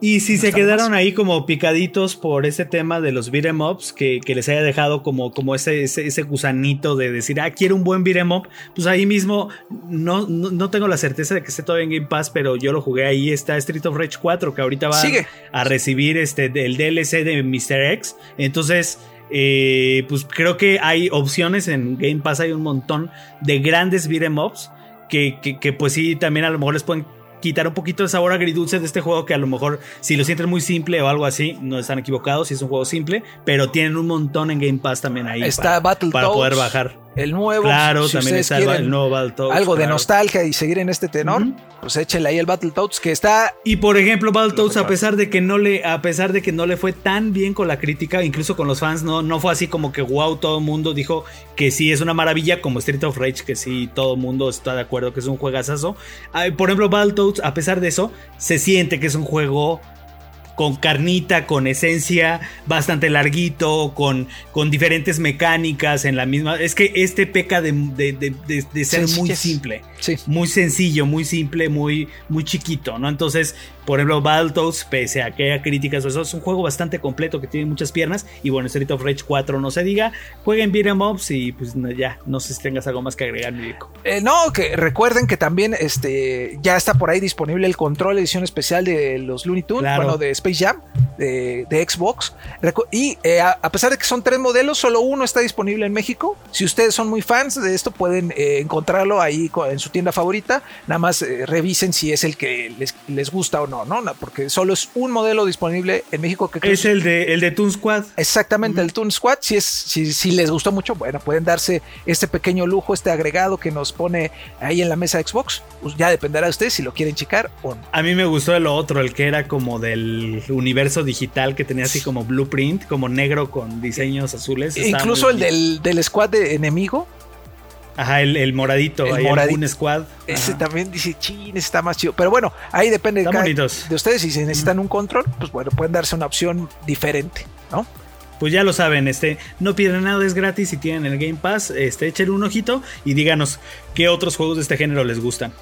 y si se quedaron ahí como picaditos por ese tema de los beat'em ups, que, les haya dejado como, como ese, ese, gusanito de decir, ah, quiero un buen beat'em up, pues ahí mismo no, no, tengo la certeza de que esté todavía en Game Pass, pero yo lo jugué ahí, está Street of Rage 4, que ahorita va a recibir este, el DLC de Mr. X. Entonces, eh, pues creo que hay opciones en Game Pass, hay un montón de grandes beat'em ups. Que, que, que, pues sí, también a lo mejor les pueden quitar un poquito el sabor agridulce de este juego que a lo mejor si lo sienten muy simple o algo así, no están equivocados, si es un juego simple, pero tienen un montón en Game Pass también ahí Está para, para poder bajar el nuevo. Claro, también está el, nuevo Battletoads. Algo de nostalgia y seguir en este tenor, pues échale ahí el Battletoads que está. Y por ejemplo, Battletoads, a pesar de que no le, a pesar de que no le fue tan bien con la crítica, incluso con los fans, no, no fue así como que wow, todo el mundo dijo que sí es una maravilla, como Street of Rage, que sí, todo el mundo está de acuerdo que es un juegazazo. Por ejemplo, Battletoads, a pesar de eso, se siente que es un juego con carnita, con esencia, bastante larguito, con, con diferentes mecánicas en la misma. Es que este peca de, de, ser muy simple. Muy sencillo, muy simple, muy, muy chiquito, ¿no? Entonces, Por ejemplo, Battletoads, pese a que haya críticas o eso, es un juego bastante completo que tiene muchas piernas. Y bueno, Street of Rage 4 no se diga. Jueguen beat'em ups y pues ya, no sé si tengas algo más que agregar, Mirico. Eh, no, que recuerden que también este, ya está por ahí disponible el control edición especial de los Looney Tunes, bueno, de Space Jam, de, Xbox. Y eh, a, pesar de que son tres modelos, solo uno está disponible en México. Si ustedes son muy fans de esto, pueden eh, encontrarlo ahí en su tienda favorita. Nada más revisen si es el que les, les gusta o no. ¿No? Porque solo es un modelo disponible en México que es el de el de Toon Squad. Exactamente, el Toon Squad. Si es si, les gustó mucho, bueno, pueden darse este pequeño lujo, este agregado que nos pone ahí en la mesa de Xbox. Pues ya dependerá de ustedes si lo quieren checar o no. A mí me gustó el otro, el que era como del universo digital que tenía así como blueprint, como negro con diseños azules. Incluso el del, del squad de enemigo Ajá, el, moradito, el moradito. un squad. Ese también dice, chin, está más chido. Pero bueno, ahí depende de, ustedes. Si se necesitan un control, pues bueno, pueden darse una opción diferente, ¿no? Pues ya lo saben, este, no pierden nada, es gratis si tienen el Game Pass, este, échenle un ojito y díganos qué otros juegos de este género les gustan.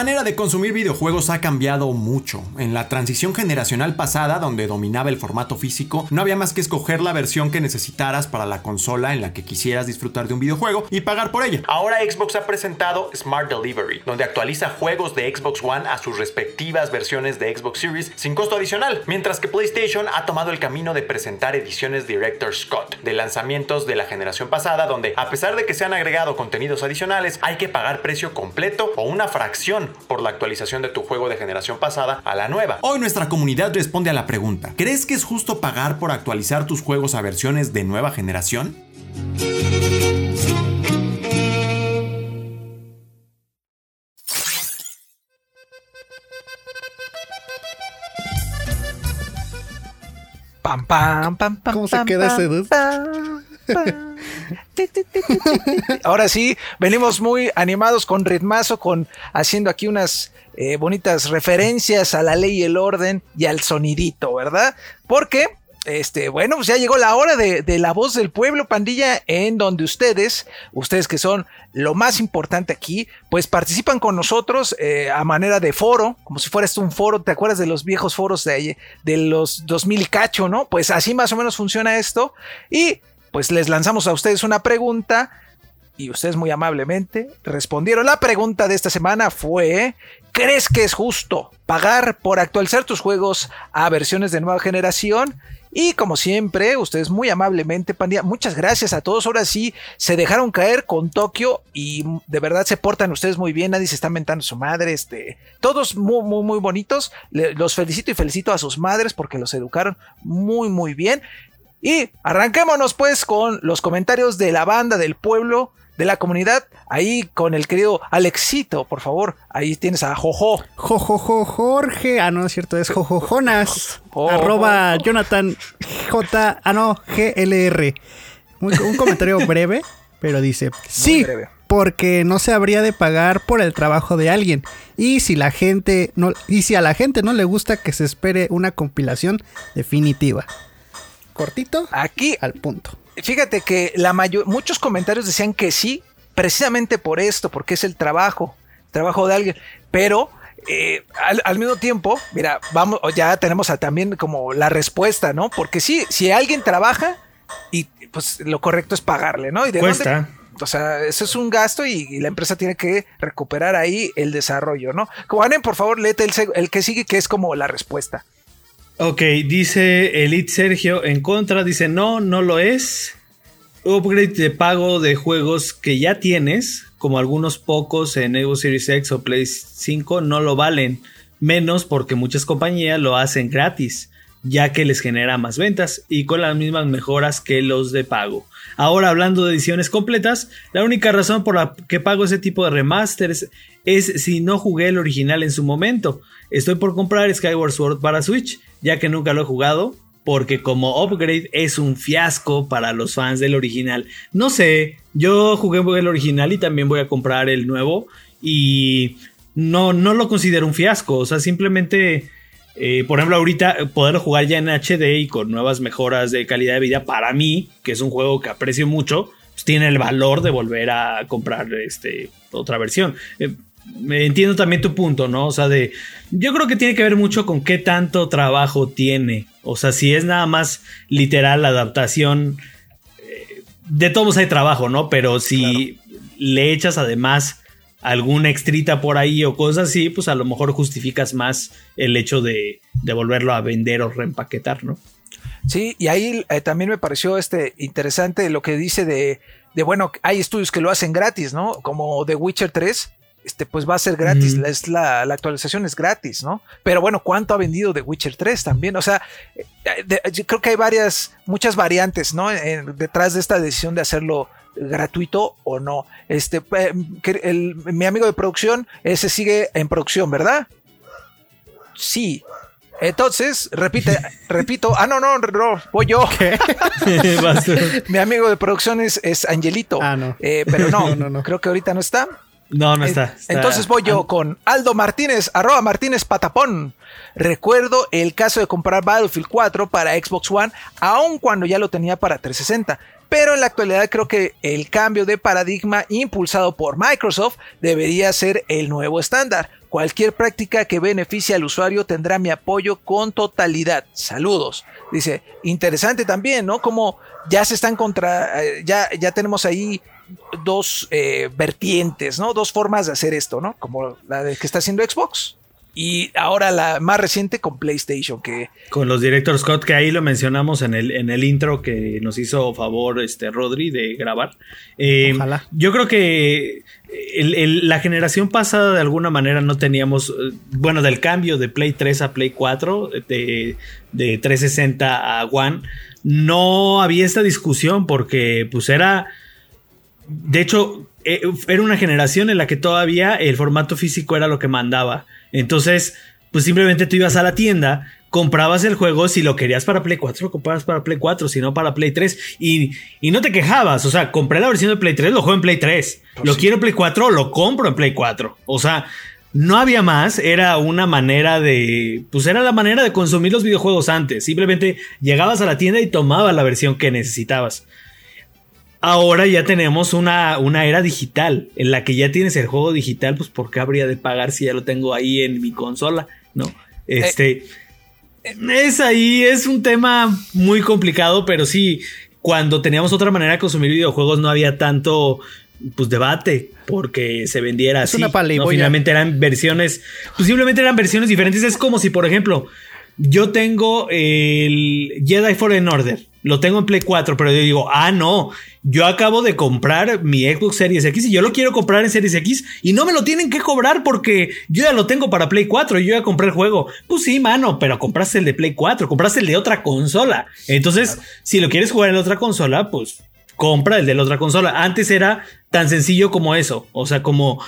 Manera de consumir videojuegos ha cambiado mucho. En la transición generacional pasada, donde dominaba el formato físico, no había más que escoger la versión que necesitaras para la consola en la que quisieras disfrutar de un videojuego y pagar por ella. Ahora Xbox ha presentado Smart Delivery, donde actualiza juegos de Xbox One a sus respectivas versiones de Xbox Series sin costo adicional, mientras que PlayStation ha tomado el camino de presentar ediciones Director Scott de lanzamientos de la generación pasada, donde a pesar de que se han agregado contenidos adicionales, hay que pagar precio completo o una fracción por la actualización de tu juego de generación pasada a la nueva. Hoy nuestra comunidad responde a la pregunta, ¿crees que es justo pagar por actualizar tus juegos a versiones de nueva generación? Pam, pam, pam, pam, ¿Cómo se queda ese? Ahora sí, venimos muy animados con ritmazo, con haciendo aquí unas eh, bonitas referencias a la ley y el orden y al sonidito, ¿verdad? Porque este, bueno, pues ya llegó la hora de, la voz del pueblo, pandilla, en donde ustedes, ustedes que son lo más importante aquí, pues participan con nosotros eh, a manera de foro, como si fuera esto un foro, ¿te acuerdas de los viejos foros de, de los 2000 y cacho, no? Pues así más o menos funciona esto. Y pues les lanzamos a ustedes una pregunta y ustedes muy amablemente respondieron. La pregunta de esta semana fue, ¿crees que es justo pagar por actualizar tus juegos a versiones de nueva generación? Y como siempre, ustedes muy amablemente, pandilla, muchas gracias a todos. Ahora sí, se dejaron caer con Tokio y de verdad se portan ustedes muy bien. Nadie se está mentando su madre. Este, todos muy, muy, muy bonitos. los felicito y felicito a sus madres porque los educaron muy, muy bien. Y arranquémonos pues con los comentarios de la banda, del pueblo, de la comunidad. Ahí con el querido Alexito, por favor. Ahí tienes a Jojo. Jojojo Jorge. Ah, no, es cierto, es Jojo Jonas. arroba Jonathan J. Ah, no, GLR. un comentario breve, pero dice: Sí, porque no se habría de pagar por el trabajo de alguien. Y si la gente no, y si a la gente no le gusta que se espere una compilación definitiva cortito. Aquí. Al punto. Fíjate que la mayor, muchos comentarios decían que sí, precisamente por esto, porque es el trabajo, trabajo de alguien. Pero eh, al, mismo tiempo, mira, vamos, ya tenemos también como la respuesta, ¿no? Porque sí, si alguien trabaja y pues lo correcto es pagarle, ¿no? Y de Cuesta. o sea, eso es un gasto y, la empresa tiene que recuperar ahí el desarrollo, ¿no? Como por favor, léete el, el que sigue, que es como la respuesta. Ok, dice Elite Sergio en contra, dice no, no lo es. Upgrade de pago de juegos que ya tienes, como algunos pocos en Xbox Series X o Play 5, no lo valen. Menos porque muchas compañías lo hacen gratis, ya que les genera más ventas y con las mismas mejoras que los de pago. Ahora hablando de ediciones completas, la única razón por la que pago ese tipo de remasters es si no jugué el original en su momento. Estoy por comprar Skyward Sword para Switch ya que nunca lo he jugado porque como upgrade es un fiasco para los fans del original. No sé, yo jugué el original y también voy a comprar el nuevo y no, no lo considero un fiasco, o sea, simplemente... Eh, por ejemplo, ahorita poder jugar ya en HD y con nuevas mejoras de calidad de vida, para mí, que es un juego que aprecio mucho, pues tiene el valor de volver a comprar este, otra versión. Eh, entiendo también tu punto, ¿no? O sea, de. Yo creo que tiene que ver mucho con qué tanto trabajo tiene. O sea, si es nada más literal la adaptación. Eh, de todos hay trabajo, ¿no? Pero si le echas además alguna extrita por ahí o cosas así, pues a lo mejor justificas más el hecho de, de volverlo a vender o reempaquetar, ¿no? Sí, y ahí eh, también me pareció este interesante lo que dice de, de, bueno, hay estudios que lo hacen gratis, ¿no? Como The Witcher 3, este, pues va a ser gratis, es la, actualización es gratis, ¿no? Pero bueno, ¿cuánto ha vendido The Witcher 3 también? O sea, eh, creo que hay varias, muchas variantes, ¿no? detrás de esta decisión de hacerlo gratuito o no. Este, eh, mi amigo de producción, ese sigue en producción, ¿verdad? Sí. Entonces, repite, repito, ah, no, no, no, voy yo. mi amigo de producción es, Angelito. Ah, no. Eh, pero no, no, no, creo que ahorita no está. No, no está, Entonces voy yo con Aldo Martínez, arroba Martínez Patapón. Recuerdo el caso de comprar Battlefield 4 para Xbox One, aun cuando ya lo tenía para 360. Pero en la actualidad creo que el cambio de paradigma impulsado por Microsoft debería ser el nuevo estándar. Cualquier práctica que beneficie al usuario tendrá mi apoyo con totalidad. Saludos. Dice, interesante también, ¿no? Como ya se están contra, eh, ya, ya tenemos ahí dos eh, vertientes, ¿no? Dos formas de hacer esto, ¿no? Como la de que está haciendo Xbox. Y ahora la más reciente con PlayStation, que... Con los Director Scott, que ahí lo mencionamos en el, en el intro que nos hizo favor este Rodri de grabar. Eh, Ojalá. Yo creo que la generación pasada de alguna manera no teníamos, eh, bueno, del cambio de Play 3 a Play 4, de, de 360 a One, no había esta discusión porque pues era de hecho, eh, era una generación en la que todavía el formato físico era lo que mandaba. Entonces, pues simplemente tú ibas a la tienda, comprabas el juego, si lo querías para Play 4, lo comprabas para Play 4, si no para Play 3, y, no te quejabas, o sea, compré la versión de Play 3, lo juego en Play 3, pues lo quiero en Play 4, lo compro en Play 4, o sea, no había más, era una manera de, pues era la manera de consumir los videojuegos antes, simplemente llegabas a la tienda y tomabas la versión que necesitabas. Ahora ya tenemos una, una, era digital en la que ya tienes el juego digital, pues ¿por qué habría de pagar si ya lo tengo ahí en mi consola? ¿No? Este. es ahí, es un tema muy complicado, pero sí, cuando teníamos otra manera de consumir videojuegos no había tanto pues debate porque se vendiera así. ¿no? Finalmente eran versiones, pues simplemente eran versiones diferentes. Es como si, por ejemplo, yo tengo el Jedi Fallen Order lo tengo en Play 4, pero yo digo, ah, no, yo acabo de comprar mi Xbox Series X y yo lo quiero comprar en Series X y no me lo tienen que cobrar porque yo ya lo tengo para Play 4 y yo ya compré el juego. Pues sí, mano, pero compraste el de Play 4, compraste el de otra consola. Entonces, si lo quieres jugar en la otra consola, pues compra el de la otra consola. Antes era tan sencillo como eso, o sea, como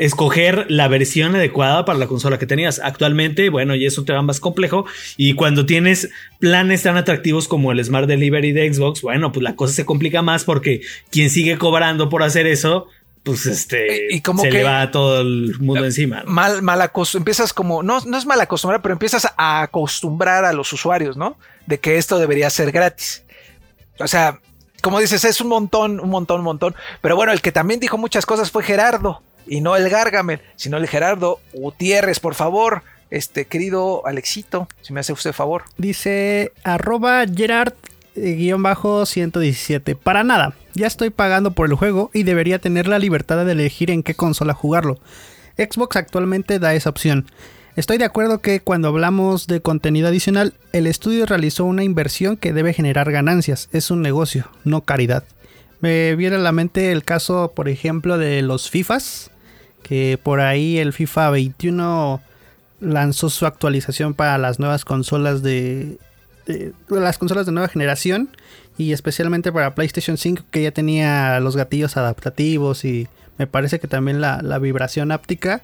escoger la versión adecuada para la consola que tenías. Actualmente, bueno, y es un tema más complejo. Y cuando tienes planes tan atractivos como el Smart Delivery de Xbox, bueno, pues la cosa se complica más porque quien sigue cobrando por hacer eso, pues este y como se le va a todo el mundo encima. Mal, mal empiezas como, no, no es mal acostumbrar, pero empiezas a acostumbrar a los usuarios, ¿no? De que esto debería ser gratis. O sea, como dices, es un montón, un montón, un montón. Pero bueno, el que también dijo muchas cosas fue Gerardo y no el Gargamel, sino el Gerardo Gutiérrez, por favor. Este querido Alexito, si me hace usted favor. Dice arroba Gerard eh, guion bajo 117. Para nada, ya estoy pagando por el juego y debería tener la libertad de elegir en qué consola jugarlo. Xbox actualmente da esa opción. Estoy de acuerdo que cuando hablamos de contenido adicional, el estudio realizó una inversión que debe generar ganancias. Es un negocio, no caridad. Me viene a la mente el caso, por ejemplo, de los FIFAs por ahí el FIFA 21 lanzó su actualización para las nuevas consolas de, las consolas de nueva generación y especialmente para PlayStation 5 que ya tenía los gatillos adaptativos y me parece que también la, vibración áptica.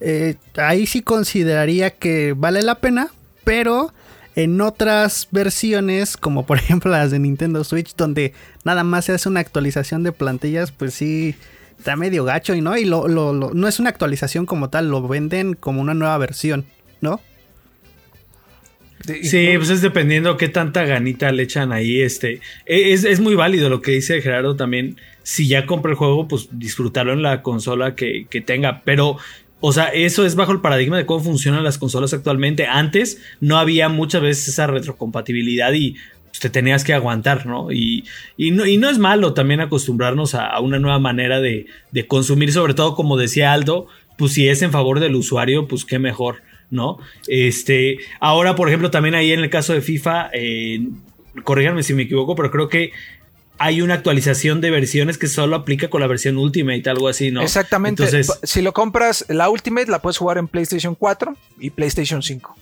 Eh, ahí sí consideraría que vale la pena, pero en otras versiones, como por ejemplo las de Nintendo Switch, donde nada más se hace una actualización de plantillas, pues sí, está medio gacho y no, y lo, lo, no es una actualización como tal, lo venden como una nueva versión, ¿no? Sí, pues es dependiendo qué tanta ganita le echan ahí. Este, e, es, es, muy válido lo que dice Gerardo también. Si ya compra el juego, pues disfrutarlo en la consola que, que tenga. Pero o sea, eso es bajo el paradigma de cómo funcionan las consolas actualmente. Antes no había muchas veces esa retrocompatibilidad y pues, te tenías que aguantar, ¿no? Y, y ¿no? y no es malo también acostumbrarnos a, una nueva manera de, de, consumir, sobre todo como decía Aldo, pues si es en favor del usuario, pues qué mejor, ¿no? Este, ahora, por ejemplo, también ahí en el caso de FIFA, eh, corríganme si me equivoco, pero creo que hay una actualización de versiones que solo aplica con la versión Ultimate, algo así, ¿no? Exactamente. Entonces, si lo compras, la Ultimate la puedes jugar en PlayStation 4 y PlayStation 5.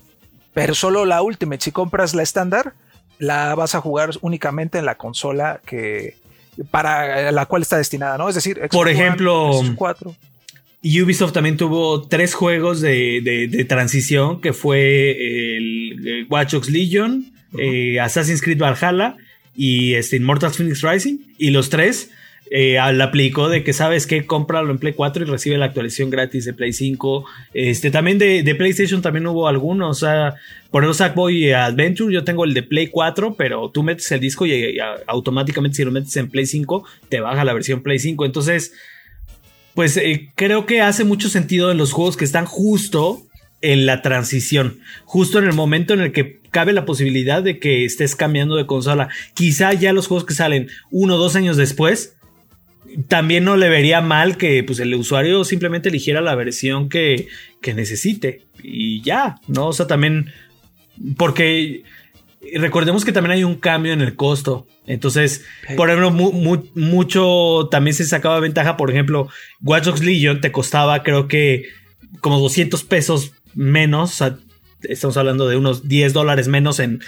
Pero solo la Ultimate. Si compras la estándar, la vas a jugar únicamente en la consola que para la cual está destinada, ¿no? Es decir, por ejemplo, 4. Ubisoft también tuvo tres juegos de, transición, que fue el, Watch Dogs Legion, eh, Assassin's Creed Valhalla y este, Immortal Phoenix Rising. Y los tres eh, la aplicó de que sabes que cómpralo en Play 4 y recibe la actualización gratis de Play 5. Este, también de, PlayStation también hubo algunos. O sea, por ejemplo, Sackboy Adventure, yo tengo el de Play 4, pero tú metes el disco y, automáticamente si lo metes en Play 5, te baja la versión Play 5. Entonces, pues eh, creo que hace mucho sentido en los juegos que están justo en la transición, justo en el momento en el que cabe la posibilidad de que estés cambiando de consola. Quizá ya los juegos que salen uno o dos años después, también no le vería mal que pues, el usuario simplemente eligiera la versión que, que necesite y ya, ¿no? O sea, también, porque recordemos que también hay un cambio en el costo. Entonces, por ejemplo, mucho también se sacaba ventaja. Por ejemplo, Watch Dogs Legion te costaba, creo que, como 200 pesos menos, estamos hablando de unos 10 dólares menos en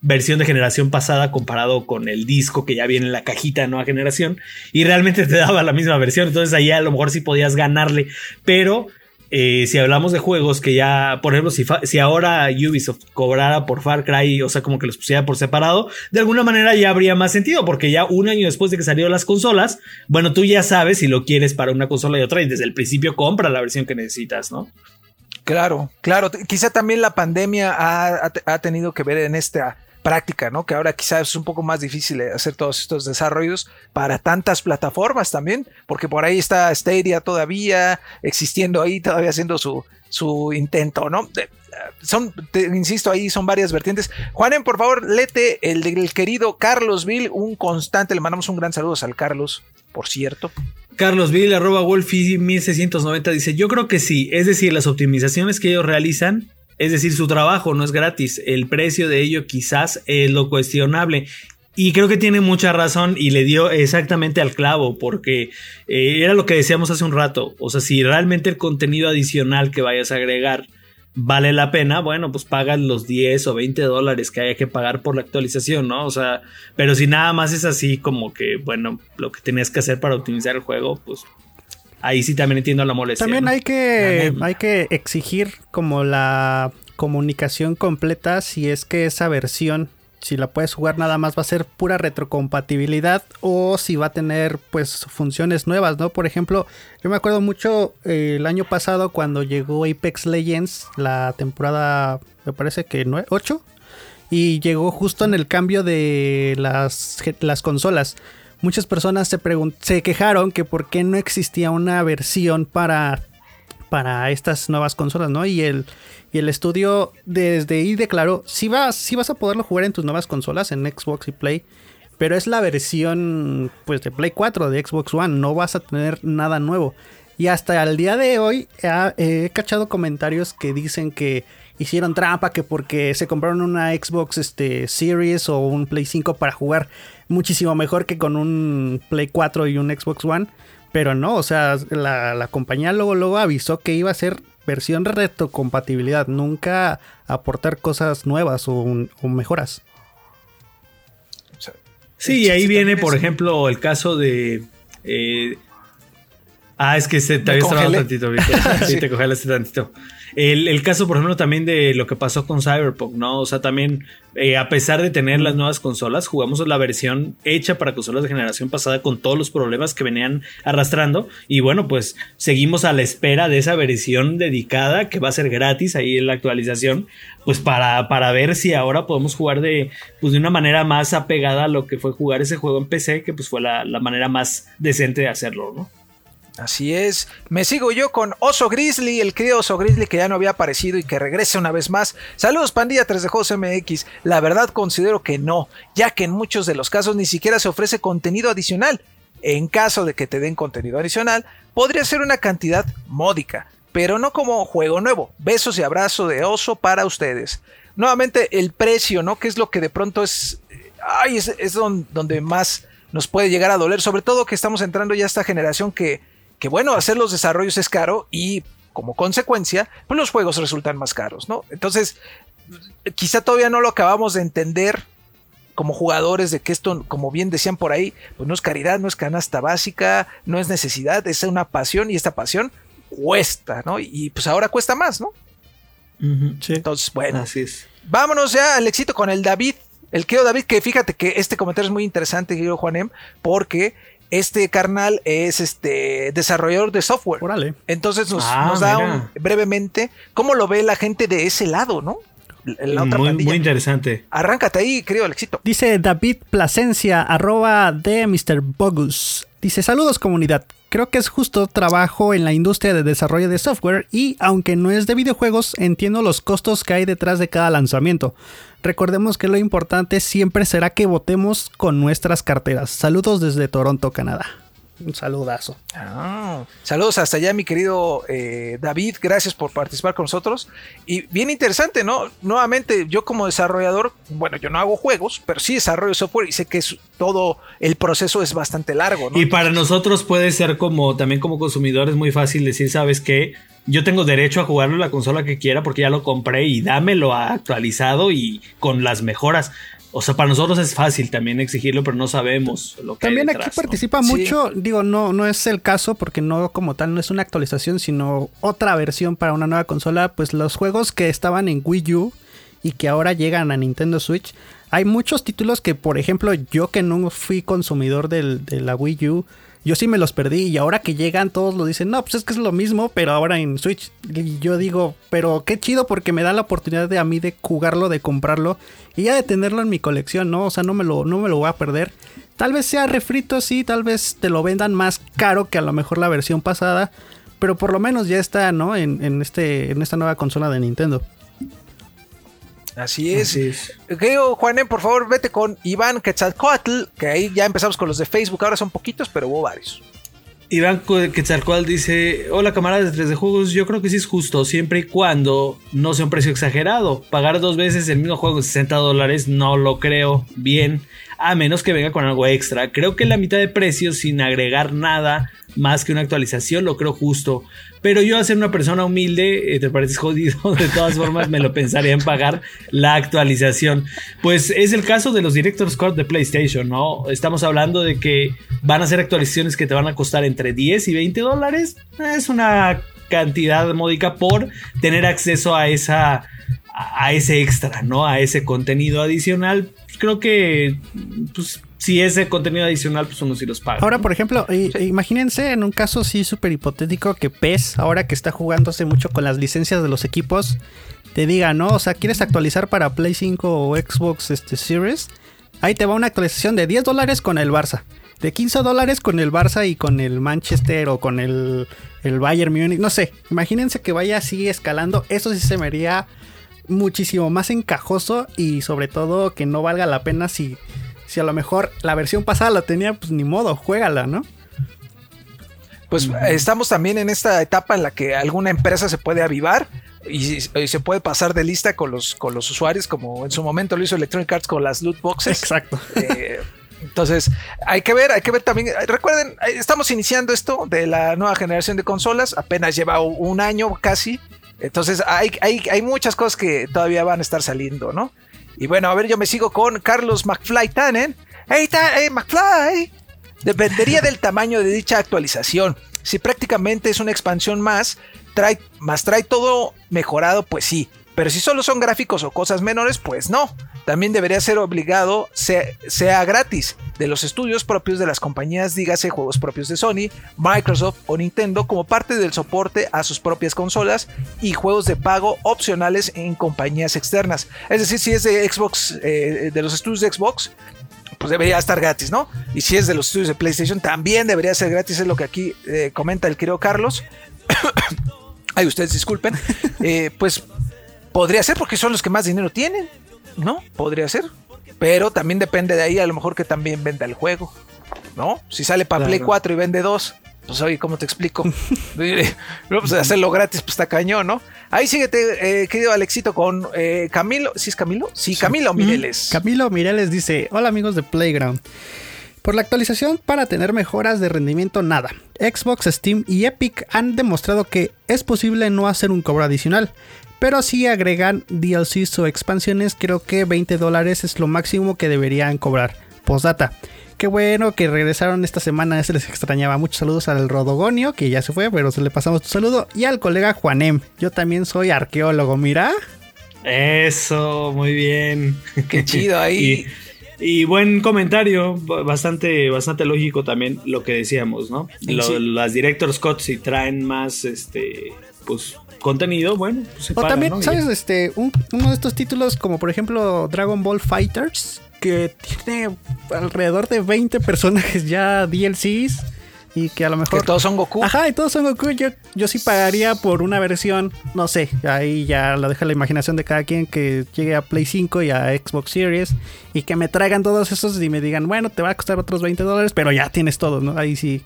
versión de generación pasada comparado con el disco que ya viene en la cajita de nueva generación y realmente te daba la misma versión, entonces ahí a lo mejor sí podías ganarle, pero eh, si hablamos de juegos que ya, por ejemplo, si, si, ahora Ubisoft cobrara por Far Cry, o sea, como que los pusiera por separado, de alguna manera ya habría más sentido, porque ya un año después de que salieron las consolas, bueno, tú ya sabes si lo quieres para una consola y otra, y desde el principio compra la versión que necesitas, ¿no? Claro, claro. Quizá también la pandemia ha, tenido que ver en esta práctica, ¿no? Que ahora quizás es un poco más difícil hacer todos estos desarrollos para tantas plataformas también, porque por ahí está Stadia todavía existiendo ahí, todavía haciendo su, su intento, ¿no? Son, insisto, ahí son varias vertientes. Juanen, por favor, lete el del querido Carlos Bill, un constante, le mandamos un gran saludo al Carlos, por cierto. Carlos Bill, arroba Wolfie 1690 dice, yo creo que sí, es decir, las optimizaciones que ellos realizan, es decir, su trabajo no es gratis, el precio de ello quizás es lo cuestionable. Y creo que tiene mucha razón y le dio exactamente al clavo, porque eh, era lo que decíamos hace un rato. O sea, si realmente el contenido adicional que vayas a agregar vale la pena, bueno, pues pagas los 10 o 20 dólares que haya que pagar por la actualización, ¿no? O sea, pero si nada más es así como que, bueno, lo que tenías que hacer para optimizar el juego, pues ahí sí también entiendo la molestia. También hay que, hay que exigir como la comunicación completa si es que esa versión si la puedes jugar nada más va a ser pura retrocompatibilidad o si va a tener pues funciones nuevas, ¿no? Por ejemplo, yo me acuerdo mucho eh, el año pasado cuando llegó Apex Legends, la temporada me parece que 8 y llegó justo en el cambio de las, las consolas. Muchas personas se, se quejaron que por qué no existía una versión para para estas nuevas consolas, ¿no? Y el, y el estudio desde ahí declaró, sí vas, vas a poderlo jugar en tus nuevas consolas, en Xbox y Play, pero es la versión pues de Play 4, de Xbox One, no vas a tener nada nuevo. Y hasta el día de hoy he, cachado comentarios que dicen que hicieron trampa, que porque se compraron una Xbox este, Series o un Play 5 para jugar muchísimo mejor que con un Play 4 y un Xbox One. Pero no, o sea, la, la compañía luego, luego avisó que iba a ser versión retrocompatibilidad, nunca aportar cosas nuevas o, mejoras. Sí, ahí viene, por ejemplo, el caso de. Eh, Ah, es que se te Me había trabado tantito, Víctor. Sí, Sí. te congelaste tantito. El, el caso, por ejemplo, también de lo que pasó con Cyberpunk, ¿no? O sea, también, eh, a pesar de tener las nuevas consolas, jugamos la versión hecha para consolas de generación pasada con todos los problemas que venían arrastrando. Y bueno, pues seguimos a la espera de esa versión dedicada que va a ser gratis ahí en la actualización. Pues para, para ver si ahora podemos jugar de, pues de una manera más apegada a lo que fue jugar ese juego en PC, que pues fue la, la manera más decente de hacerlo, ¿no? Así es. Me sigo yo con Oso Grizzly, el querido Oso Grizzly que ya no había aparecido y que regresa una vez más. Saludos, pandilla 3 de. La verdad considero que no, ya que en muchos de los casos ni siquiera se ofrece contenido adicional. En caso de que te den contenido adicional, podría ser una cantidad módica, pero no como juego nuevo. Besos y abrazo de oso para ustedes. Nuevamente, el precio, ¿no? Que es lo que de pronto es. Ay, es, es don- donde más nos puede llegar a doler. Sobre todo que estamos entrando ya a esta generación que que bueno, hacer los desarrollos es caro y como consecuencia, pues los juegos resultan más caros, ¿no? Entonces, quizá todavía no lo acabamos de entender como jugadores de que esto, como bien decían por ahí, pues no es caridad, no es canasta básica, no es necesidad, es una pasión y esta pasión cuesta, ¿no? Y pues ahora cuesta más, ¿no? Sí. Entonces, bueno, Así es. Vámonos ya al éxito con el David. El querido David, que fíjate que este comentario es muy interesante, querido Juanem, porque este carnal es este desarrollador de software. Órale. Entonces nos, Ah, nos da un- brevemente cómo lo ve la gente de ese lado, ¿no? La otra Muy, muy interesante. Arráncate ahí, querido Alexito. Dice David Plasencia, arroba de Mr. Bogus. Dice, saludos comunidad. Creo que es justo trabajo en la industria de desarrollo de software y aunque no es de videojuegos, entiendo los costos que hay detrás de cada lanzamiento. Recordemos que lo importante siempre será que votemos con nuestras carteras. Saludos desde Toronto, Canadá. Un saludazo. Ah, saludos hasta allá, mi querido eh, David. Gracias por participar con nosotros. Y bien interesante, ¿no? Nuevamente, yo como desarrollador, bueno, yo no hago juegos, pero sí desarrollo software y sé que es- todo el proceso es bastante largo, ¿no? Y para nosotros puede ser como, también como consumidores, muy fácil decir, ¿sabes qué? Yo tengo derecho a jugarlo en la consola que quiera porque ya lo compré y dámelo actualizado y con las mejoras. O sea, para nosotros es fácil también exigirlo, pero no sabemos lo que hay También aquí detrás, ¿no? participa Sí. mucho, digo, no, no es el caso porque no como tal no es una actualización, sino otra versión para una nueva consola, pues los juegos que estaban en Wii U y que ahora llegan a Nintendo Switch, hay muchos títulos que, por ejemplo, yo que no fui consumidor del- de la Wii U, yo sí me los perdí y ahora que llegan todos lo dicen, no, pues es que es lo mismo, pero ahora en Switch. Y yo digo, pero qué chido porque me da la oportunidad de a mí de jugarlo, de comprarlo y ya de tenerlo en mi colección, ¿no? O sea, no me lo, no me lo voy a perder. Tal vez sea refrito, sí, tal vez te lo vendan más caro que a lo mejor la versión pasada, pero por lo menos ya está, ¿no? En, en este, en esta nueva consola de Nintendo. Así es. Así es. Juanem, por favor, vete con Iván Quetzalcoatl, que ahí ya empezamos con los de Facebook, ahora son poquitos, pero hubo varios. Iván Quetzalcoatl dice: Hola camaradas de 3D Juegos, yo creo que sí es justo, siempre y cuando no sea un precio exagerado. Pagar dos veces el mismo juego de 60 dólares no lo creo bien, a menos que venga con algo extra. Creo que la mitad de precio sin agregar nada más que una actualización lo creo justo. Pero yo, a ser una persona humilde, eh, te pareces jodido, de todas formas me lo pensaría en pagar la actualización. Pues es el caso de los Director's Cut de PlayStation, ¿no? Estamos hablando de que van a ser actualizaciones que te van a costar entre 10 y 20 dólares. Es una cantidad módica por tener acceso a esa a ese extra, ¿no? A ese contenido adicional. Creo que pues si ese contenido adicional pues uno sí los paga. Ahora, por ejemplo, imagínense en un caso así súper hipotético que PES, ahora que está jugándose mucho con las licencias de los equipos, te diga, ¿no? O sea, ¿quieres actualizar para Play 5 o Xbox este, Series? Ahí te va una actualización de 10 dólares con el Barça. De 15 dólares con el Barça y con el Manchester o con el, el Bayern Munich. No sé, imagínense que vaya así escalando. Eso sí se me haría muchísimo más encajoso y sobre todo que no valga la pena si, si a lo mejor la versión pasada la tenía, pues ni modo, juégala, ¿no? Pues estamos también en esta etapa en la que alguna empresa se puede avivar y, y se puede pasar de lista con los, con los usuarios, como en su momento lo hizo Electronic Arts con las loot boxes. Exacto. Eh, entonces, hay que ver, hay que ver también. Recuerden, eh, estamos iniciando esto de la nueva generación de consolas, apenas lleva un año casi. Entonces, hay, hay, hay muchas cosas que todavía van a estar saliendo, ¿no? Y bueno, a ver, yo me sigo con Carlos McFly Tannen. ¡Hey, ta- hey, McFly! Dependería del tamaño de dicha actualización. Si prácticamente es una expansión más, trae, más trae todo mejorado, pues sí. Pero si solo son gráficos o cosas menores, pues no. También debería ser obligado, sea, gratis, de los estudios propios de las compañías, dígase juegos propios de Sony, Microsoft o Nintendo, como parte del soporte a sus propias consolas y juegos de pago opcionales en compañías externas. Es decir, si es de Xbox, eh, de los estudios de Xbox, pues debería estar gratis, ¿no? Y si es de los estudios de PlayStation, también debería ser gratis, es lo que aquí eh, comenta el querido Carlos. Ay, ustedes disculpen. Eh, pues podría ser porque son los que más dinero tienen, ¿no? Podría ser. Pero también depende de ahí, a lo mejor que también venda el juego, ¿no? Si sale para Play 4 y vende dos, pues oye, ¿cómo te explico? no, pues hacerlo gratis, pues está cañón, ¿no? Ahí síguete, eh, querido Alexito, con eh, Camilo. ¿Sí es Camilo? Sí, Camilo Mireles. Camilo Mireles dice: Hola amigos de Playground. Por la actualización para tener mejoras de rendimiento, nada. Xbox, Steam y Epic han demostrado que es posible no hacer un cobro adicional. Pero si agregan DLCs o expansiones, creo que 20 dólares es lo máximo que deberían cobrar. Postdata. Qué bueno que regresaron esta semana, se les extrañaba. Muchos saludos al Rodogonio, que ya se fue, pero se le pasamos tu saludo. Y al colega Juanem. Yo también soy arqueólogo, mira. Eso, muy bien. Qué chido ahí. y, buen comentario, bastante, bastante lógico también lo que decíamos, ¿no? Las Director's Scott si traen más, este, pues contenido, bueno, pues se O también, ¿sabes? Este, uno de estos títulos, como por ejemplo Dragon Ball Fighters, que tiene alrededor de 20 personajes ya DLCs. Y que a lo mejor. Que todos son Goku. Ajá, y todos son Goku. Yo, yo sí pagaría por una versión. No sé. Ahí ya lo deja la imaginación de cada quien que llegue a Play 5 y a Xbox Series. Y que me traigan todos esos y me digan, bueno, te va a costar otros 20 dólares, pero ya tienes todo, ¿no? Ahí sí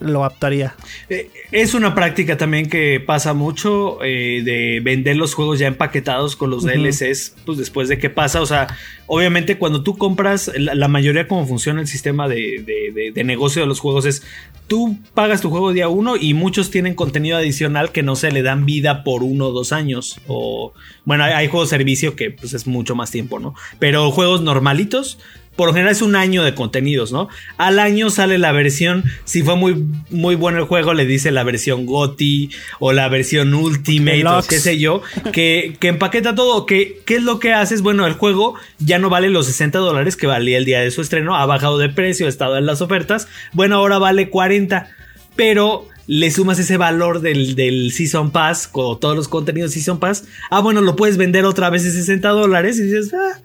lo adaptaría. Eh, es una práctica también que pasa mucho eh, de vender los juegos ya empaquetados con los DLCs, pues después de que pasa, o sea, obviamente cuando tú compras, la, mayoría como funciona el sistema de, negocio de los juegos es, tú pagas tu juego día uno y muchos tienen contenido adicional que no se le dan vida por uno o dos años, o bueno, hay, hay juegos servicio que pues es mucho más tiempo, ¿no? Pero juegos normalitos por lo general es un año de contenidos, ¿no? Al año sale la versión, si fue muy, muy bueno el juego, le dice la versión GOTI o la versión Ultimate o qué sé yo, que, que empaqueta todo. Que, ¿Qué es lo que haces? Bueno, el juego ya no vale los 60 dólares que valía el día de su estreno, ha bajado de precio, ha estado en las ofertas. Bueno, ahora vale 40, pero le sumas ese valor del, del, Season Pass con todos los contenidos Season Pass. Ah, bueno, lo puedes vender otra vez en 60 dólares y dices, ah,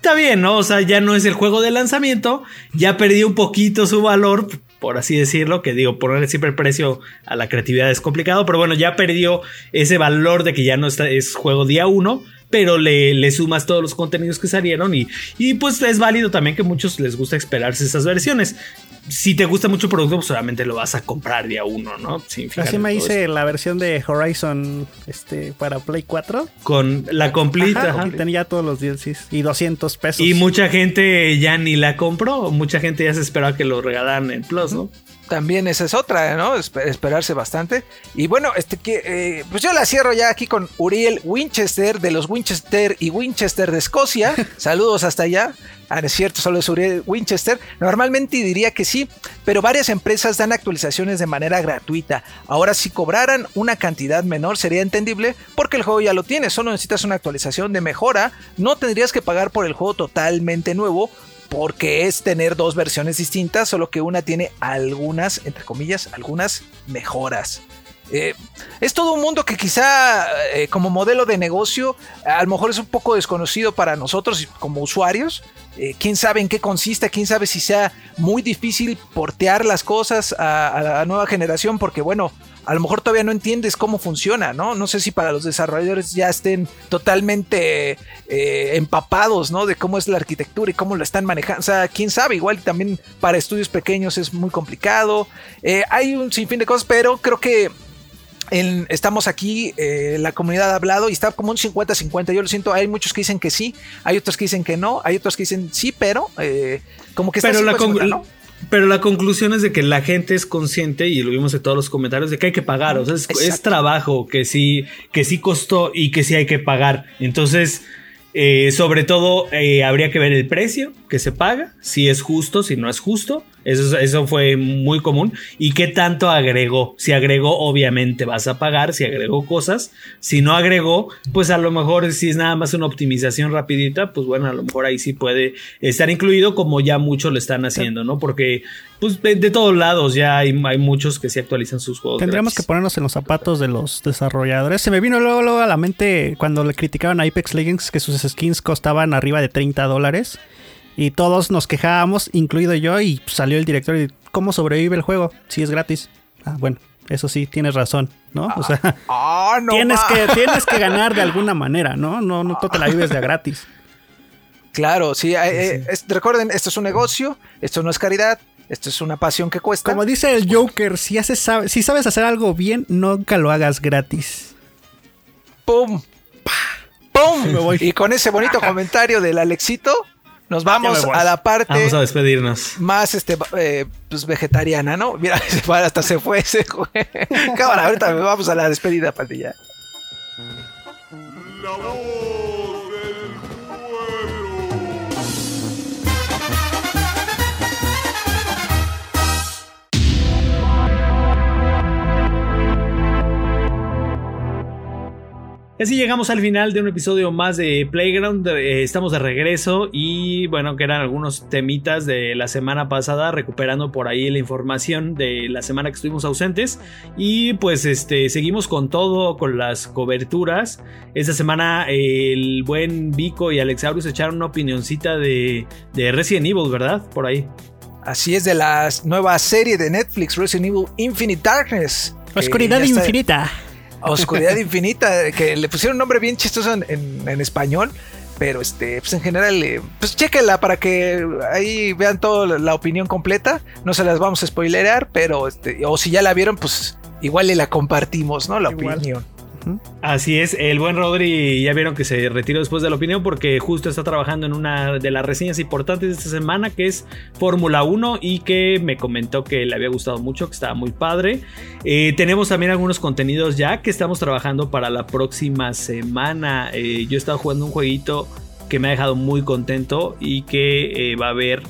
está bien, ¿no? O sea, ya no es el juego de lanzamiento, ya perdió un poquito su valor, por así decirlo, que digo, ponerle siempre el precio a la creatividad es complicado, pero bueno, ya perdió ese valor de que ya no está, es juego día uno, pero le, le, sumas todos los contenidos que salieron y, y pues es válido también que muchos les gusta esperarse esas versiones si te gusta mucho el producto, pues obviamente lo vas a comprar día uno, ¿no? Así me hice la versión de Horizon este, para Play 4. Con la completa. Tenía todos los DLCs y 200 pesos. Y mucha gente ya ni la compró. Mucha gente ya se esperaba que lo regalaran en Plus, ¿no? También esa es otra, ¿no? esperarse bastante. Y bueno, este que eh, pues yo la cierro ya aquí con Uriel Winchester de los Winchester y Winchester de Escocia. Saludos hasta allá. Ah, es cierto, solo Uriel Winchester. Normalmente diría que sí, pero varias empresas dan actualizaciones de manera gratuita. Ahora, si cobraran una cantidad menor, sería entendible porque el juego ya lo tiene. Solo necesitas una actualización de mejora. No tendrías que pagar por el juego totalmente nuevo porque es tener dos versiones distintas, solo que una tiene algunas, entre comillas, algunas mejoras. Eh, es todo un mundo que quizá eh, como modelo de negocio a lo mejor es un poco desconocido para nosotros como usuarios. Eh, quién sabe en qué consiste, quién sabe si sea muy difícil portear las cosas a la nueva generación, porque bueno, a lo mejor todavía no entiendes cómo funciona, ¿no? No sé si para los desarrolladores ya estén totalmente eh, empapados, ¿no? De cómo es la arquitectura y cómo lo están manejando. O sea, quién sabe, igual también para estudios pequeños es muy complicado. Eh, hay un sinfín de cosas, pero creo que estamos aquí, eh, la comunidad ha hablado y está como un 50-50. Yo lo siento, hay muchos que dicen que sí, hay otros que dicen que no, hay otros que dicen sí, pero como que está pero la, ¿no? Pero la conclusión es de que la gente es consciente, y lo vimos en todos los comentarios, de que hay que pagar. O sea, es, trabajo que sí, que sí costó y que sí hay que pagar. Entonces, eh, sobre todo, eh, habría que ver el precio. que se paga, si es justo, si no es justo. Eso, eso fue muy común. ¿Y qué tanto agregó? Si agregó, obviamente vas a pagar. Si agregó cosas. Si no agregó, pues a lo mejor si es nada más una optimización rapidita, pues bueno, a lo mejor ahí sí puede estar incluido como ya muchos lo están haciendo, ¿no? Porque pues de, todos lados ya hay, hay, muchos que sí actualizan sus juegos. Tendríamos que ponernos en los zapatos de los desarrolladores. Se me vino luego, luego a la mente cuando le criticaban a Apex Legends que sus skins costaban arriba de 30 dólares. Y todos nos quejábamos, incluido yo, y salió el director y ¿cómo sobrevive el juego? Si es gratis. Ah, bueno, eso sí, tienes razón, ¿no? O sea, ah, tienes, que, tienes que ganar de alguna manera, ¿no? No, no te la vives de gratis. Claro, sí, eh, eh, recuerden, esto es un negocio, esto no es caridad, esto es una pasión que cuesta. Como dice el Joker, si, haces, si sabes hacer algo bien, nunca lo hagas gratis. ¡Pum! ¡Pum! Y con ese bonito comentario del Alexito, nos vamos a la parte. Vamos a despedirnos. Más este, eh, pues vegetariana, ¿no? Mira, hasta se fue ese Cámara, ahorita vamos a la despedida, pandilla. La así llegamos al final de un episodio más de Playground. Eh, estamos de regreso y bueno, que eran algunos temitas de la semana pasada, recuperando por ahí la información de la semana que estuvimos ausentes. Y pues este, seguimos con todo, con las coberturas. Esta semana el buen Vico y Alexaurus echaron una opinioncita de, de Resident Evil, ¿verdad? Por ahí. Así es, de la nueva serie de Netflix, Resident Evil Infinite Darkness. Oscuridad infinita. Oscuridad Infinita, que le pusieron un nombre bien chistoso en, español. Pero este, pues en general, eh, pues chéquenla para que ahí vean toda la opinión completa. No se las vamos a spoilerar, pero este, o si ya la vieron, pues igual le la compartimos, ¿no? La opinión. Así es, el buen Rodri ya vieron que se retiró después de la opinión porque justo está trabajando en una de las reseñas importantes de esta semana que es Fórmula 1 y que me comentó que le había gustado mucho, que estaba muy padre. Eh, tenemos también algunos contenidos ya que estamos trabajando para la próxima semana. Eh, yo he estado jugando un jueguito que me ha dejado muy contento y que eh, va a haber...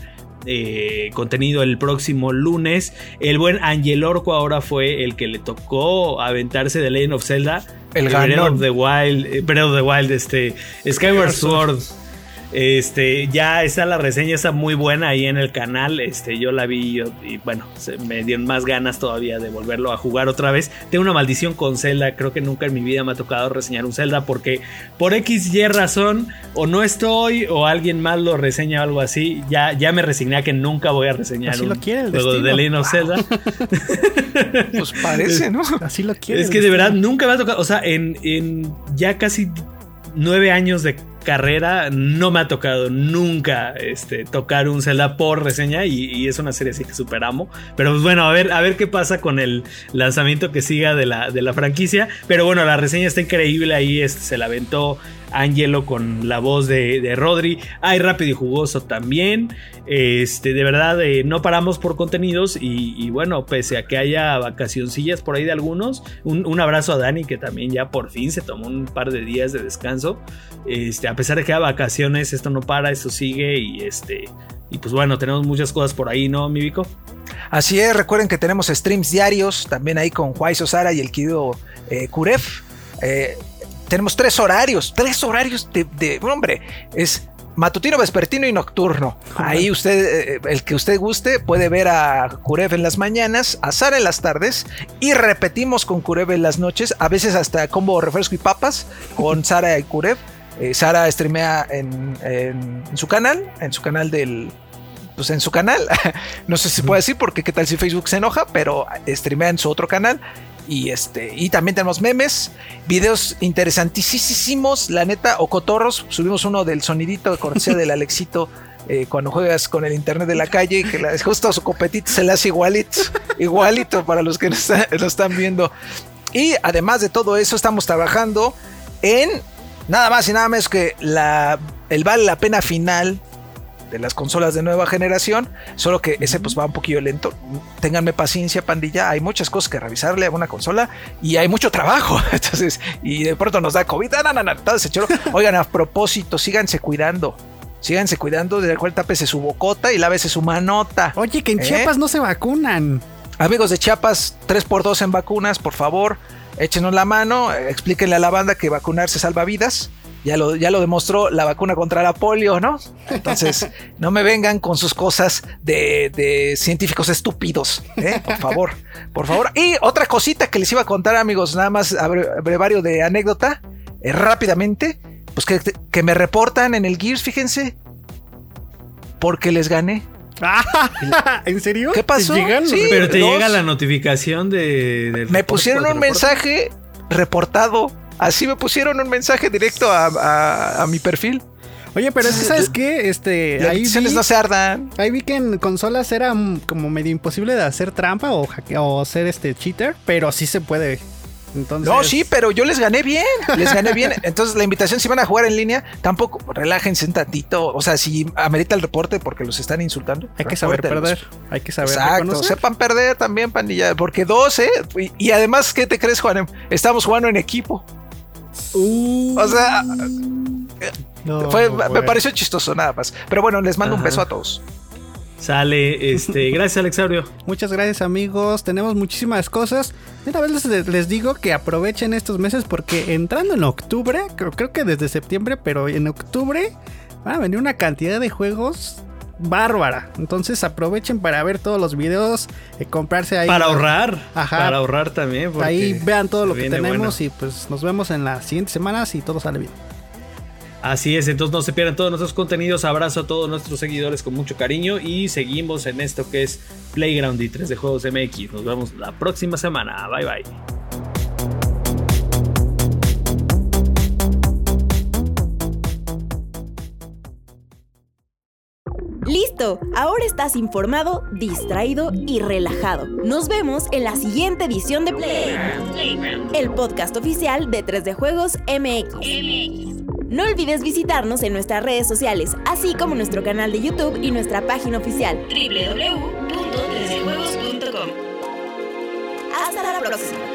contenido el próximo lunes. El buen Angel Orco ahora fue el que le tocó aventarse de Legend of Zelda. El Breath of the Wild, eh, Breath of the Wild, este, Skyward Sword. Este, ya está la reseña, está muy buena ahí en el canal. Este, yo la vi y bueno, me dieron más ganas todavía de volverlo a jugar otra vez. Tengo una maldición con Zelda, creo que nunca en mi vida me ha tocado reseñar un Zelda porque por X y razón o no estoy o alguien más lo reseña o algo así. Ya, ya me resigné a que nunca voy a reseñar un juego de Legend of Zelda. pues parece, ¿no? Así lo quiere. Es que de verdad nunca me ha tocado, o sea, en, en ya casi nueve años de carrera no me ha tocado nunca este, tocar un Zelda por reseña y, es una serie así que superamos. Pero pues bueno, a ver, a ver qué pasa con el lanzamiento que siga de la, de la franquicia. Pero bueno, la reseña está increíble ahí, este, se la aventó Angelo con la voz de, Rodri. Hay rápido y jugoso también. Este, de verdad, eh, no paramos por contenidos. Y, bueno, pese a que haya vacacioncillas por ahí de algunos, un, abrazo a Dani que también ya por fin se tomó un par de días de descanso. Este, a pesar de que haya vacaciones, esto no para, esto sigue. Y este. Y pues bueno, tenemos muchas cosas por ahí, ¿no, mi Vico? Así es, recuerden que tenemos streams diarios, también ahí con Juárez Sara y el querido. Eh, tenemos tres horarios, tres horarios de, hombre, es matutino, vespertino y nocturno. Ahí usted, eh, el que usted guste, puede ver a Kurev en las mañanas, a Sara en las tardes y repetimos con Kurev en las noches, a veces hasta combo refresco y papas con Sara y Kurev. Eh, Sara streamea en, su canal, en su canal del, pues en su canal. no sé si puede decir porque qué tal si Facebook se enoja, pero streamea en su otro canal. Y este, y también tenemos memes, videos interesantísimos, la neta, o cotorros. Subimos uno del sonidito de cortesía del Alexito. Eh, cuando juegas con el internet de la calle, que la, justo su copetito se le hace igualito, igualito para los que lo están viendo. Y además de todo eso, estamos trabajando en nada más y nada menos que la, el vale la pena final de las consolas de nueva generación, solo que ese pues va un poquillo lento. Ténganme paciencia, pandilla, hay muchas cosas que revisarle a una consola y hay mucho trabajo. Entonces, y de pronto nos da COVID, todo ese choro. Oigan, a propósito, síganse cuidando. Síganse cuidando, de cual tápese su bocota y lávese su manota. Oye, que en ¿Eh? Chiapas no se vacunan. Amigos de Chiapas, 3x2 en vacunas, por favor, échenos la mano, explíquenle a la banda que vacunarse salva vidas. Ya lo, ya lo demostró la vacuna contra la polio, ¿no? Entonces, no me vengan con sus cosas de, de científicos estúpidos, ¿eh? Por favor, por favor. Y otra cosita que les iba a contar, amigos, nada más brevario de anécdota, eh, rápidamente, pues que, que me reportan en el Gears, fíjense, porque les gané. ¿En serio? ¿Qué pasó? ¿Te llegan? Sí. Pero te dos. llega la notificación de. del Me pusieron un mensaje reportado. Así me pusieron un mensaje directo a, a- a mi perfil. Oye, pero es que, ¿sabes qué? Este, Las ahí vi, no se ardan. ahí vi que en consolas era como medio imposible de hacer trampa o, o ser este cheater, pero sí se puede. Entonces, No, sí, pero yo les gané bien. Les gané bien. Entonces, la invitación, si van a jugar en línea, tampoco relájense un tantito. O sea, si amerita el reporte porque los están insultando. hay que saber perder. Hay que saber Exacto, reconocer. sepan perder también, pandilla. Porque dos, ¿eh? Y, y además, ¿qué te crees, Juan? Estamos jugando en equipo. O sea, No, fue, me pareció chistoso nada más. Pero bueno, les mando un beso a todos. Sale, este. Gracias, Alexaurio. Muchas gracias amigos, tenemos muchísimas cosas. De una vez les, les digo que aprovechen estos meses porque entrando en octubre, creo, creo que desde septiembre, pero en octubre van a venir una cantidad de juegos bárbara. Entonces aprovechen para ver todos los videos, eh, comprarse ahí. Para ahorrar. Ajá. Para ahorrar también. Ahí vean todo lo que tenemos bueno. y pues nos vemos en las siguientes semanas y todo sale bien. Así es, entonces no se pierdan todos nuestros contenidos. Abrazo a todos nuestros seguidores con mucho cariño y seguimos en esto que es Playground y 3 de Juegos MX. Nos vemos la próxima semana. Bye bye. Listo, ahora estás informado, distraído y relajado. Nos vemos en la siguiente edición de Playground, el podcast oficial de 3D Juegos MX. No olvides visitarnos en nuestras redes sociales, así como nuestro canal de YouTube y nuestra página oficial www.3djuegos.com. Hasta la próxima.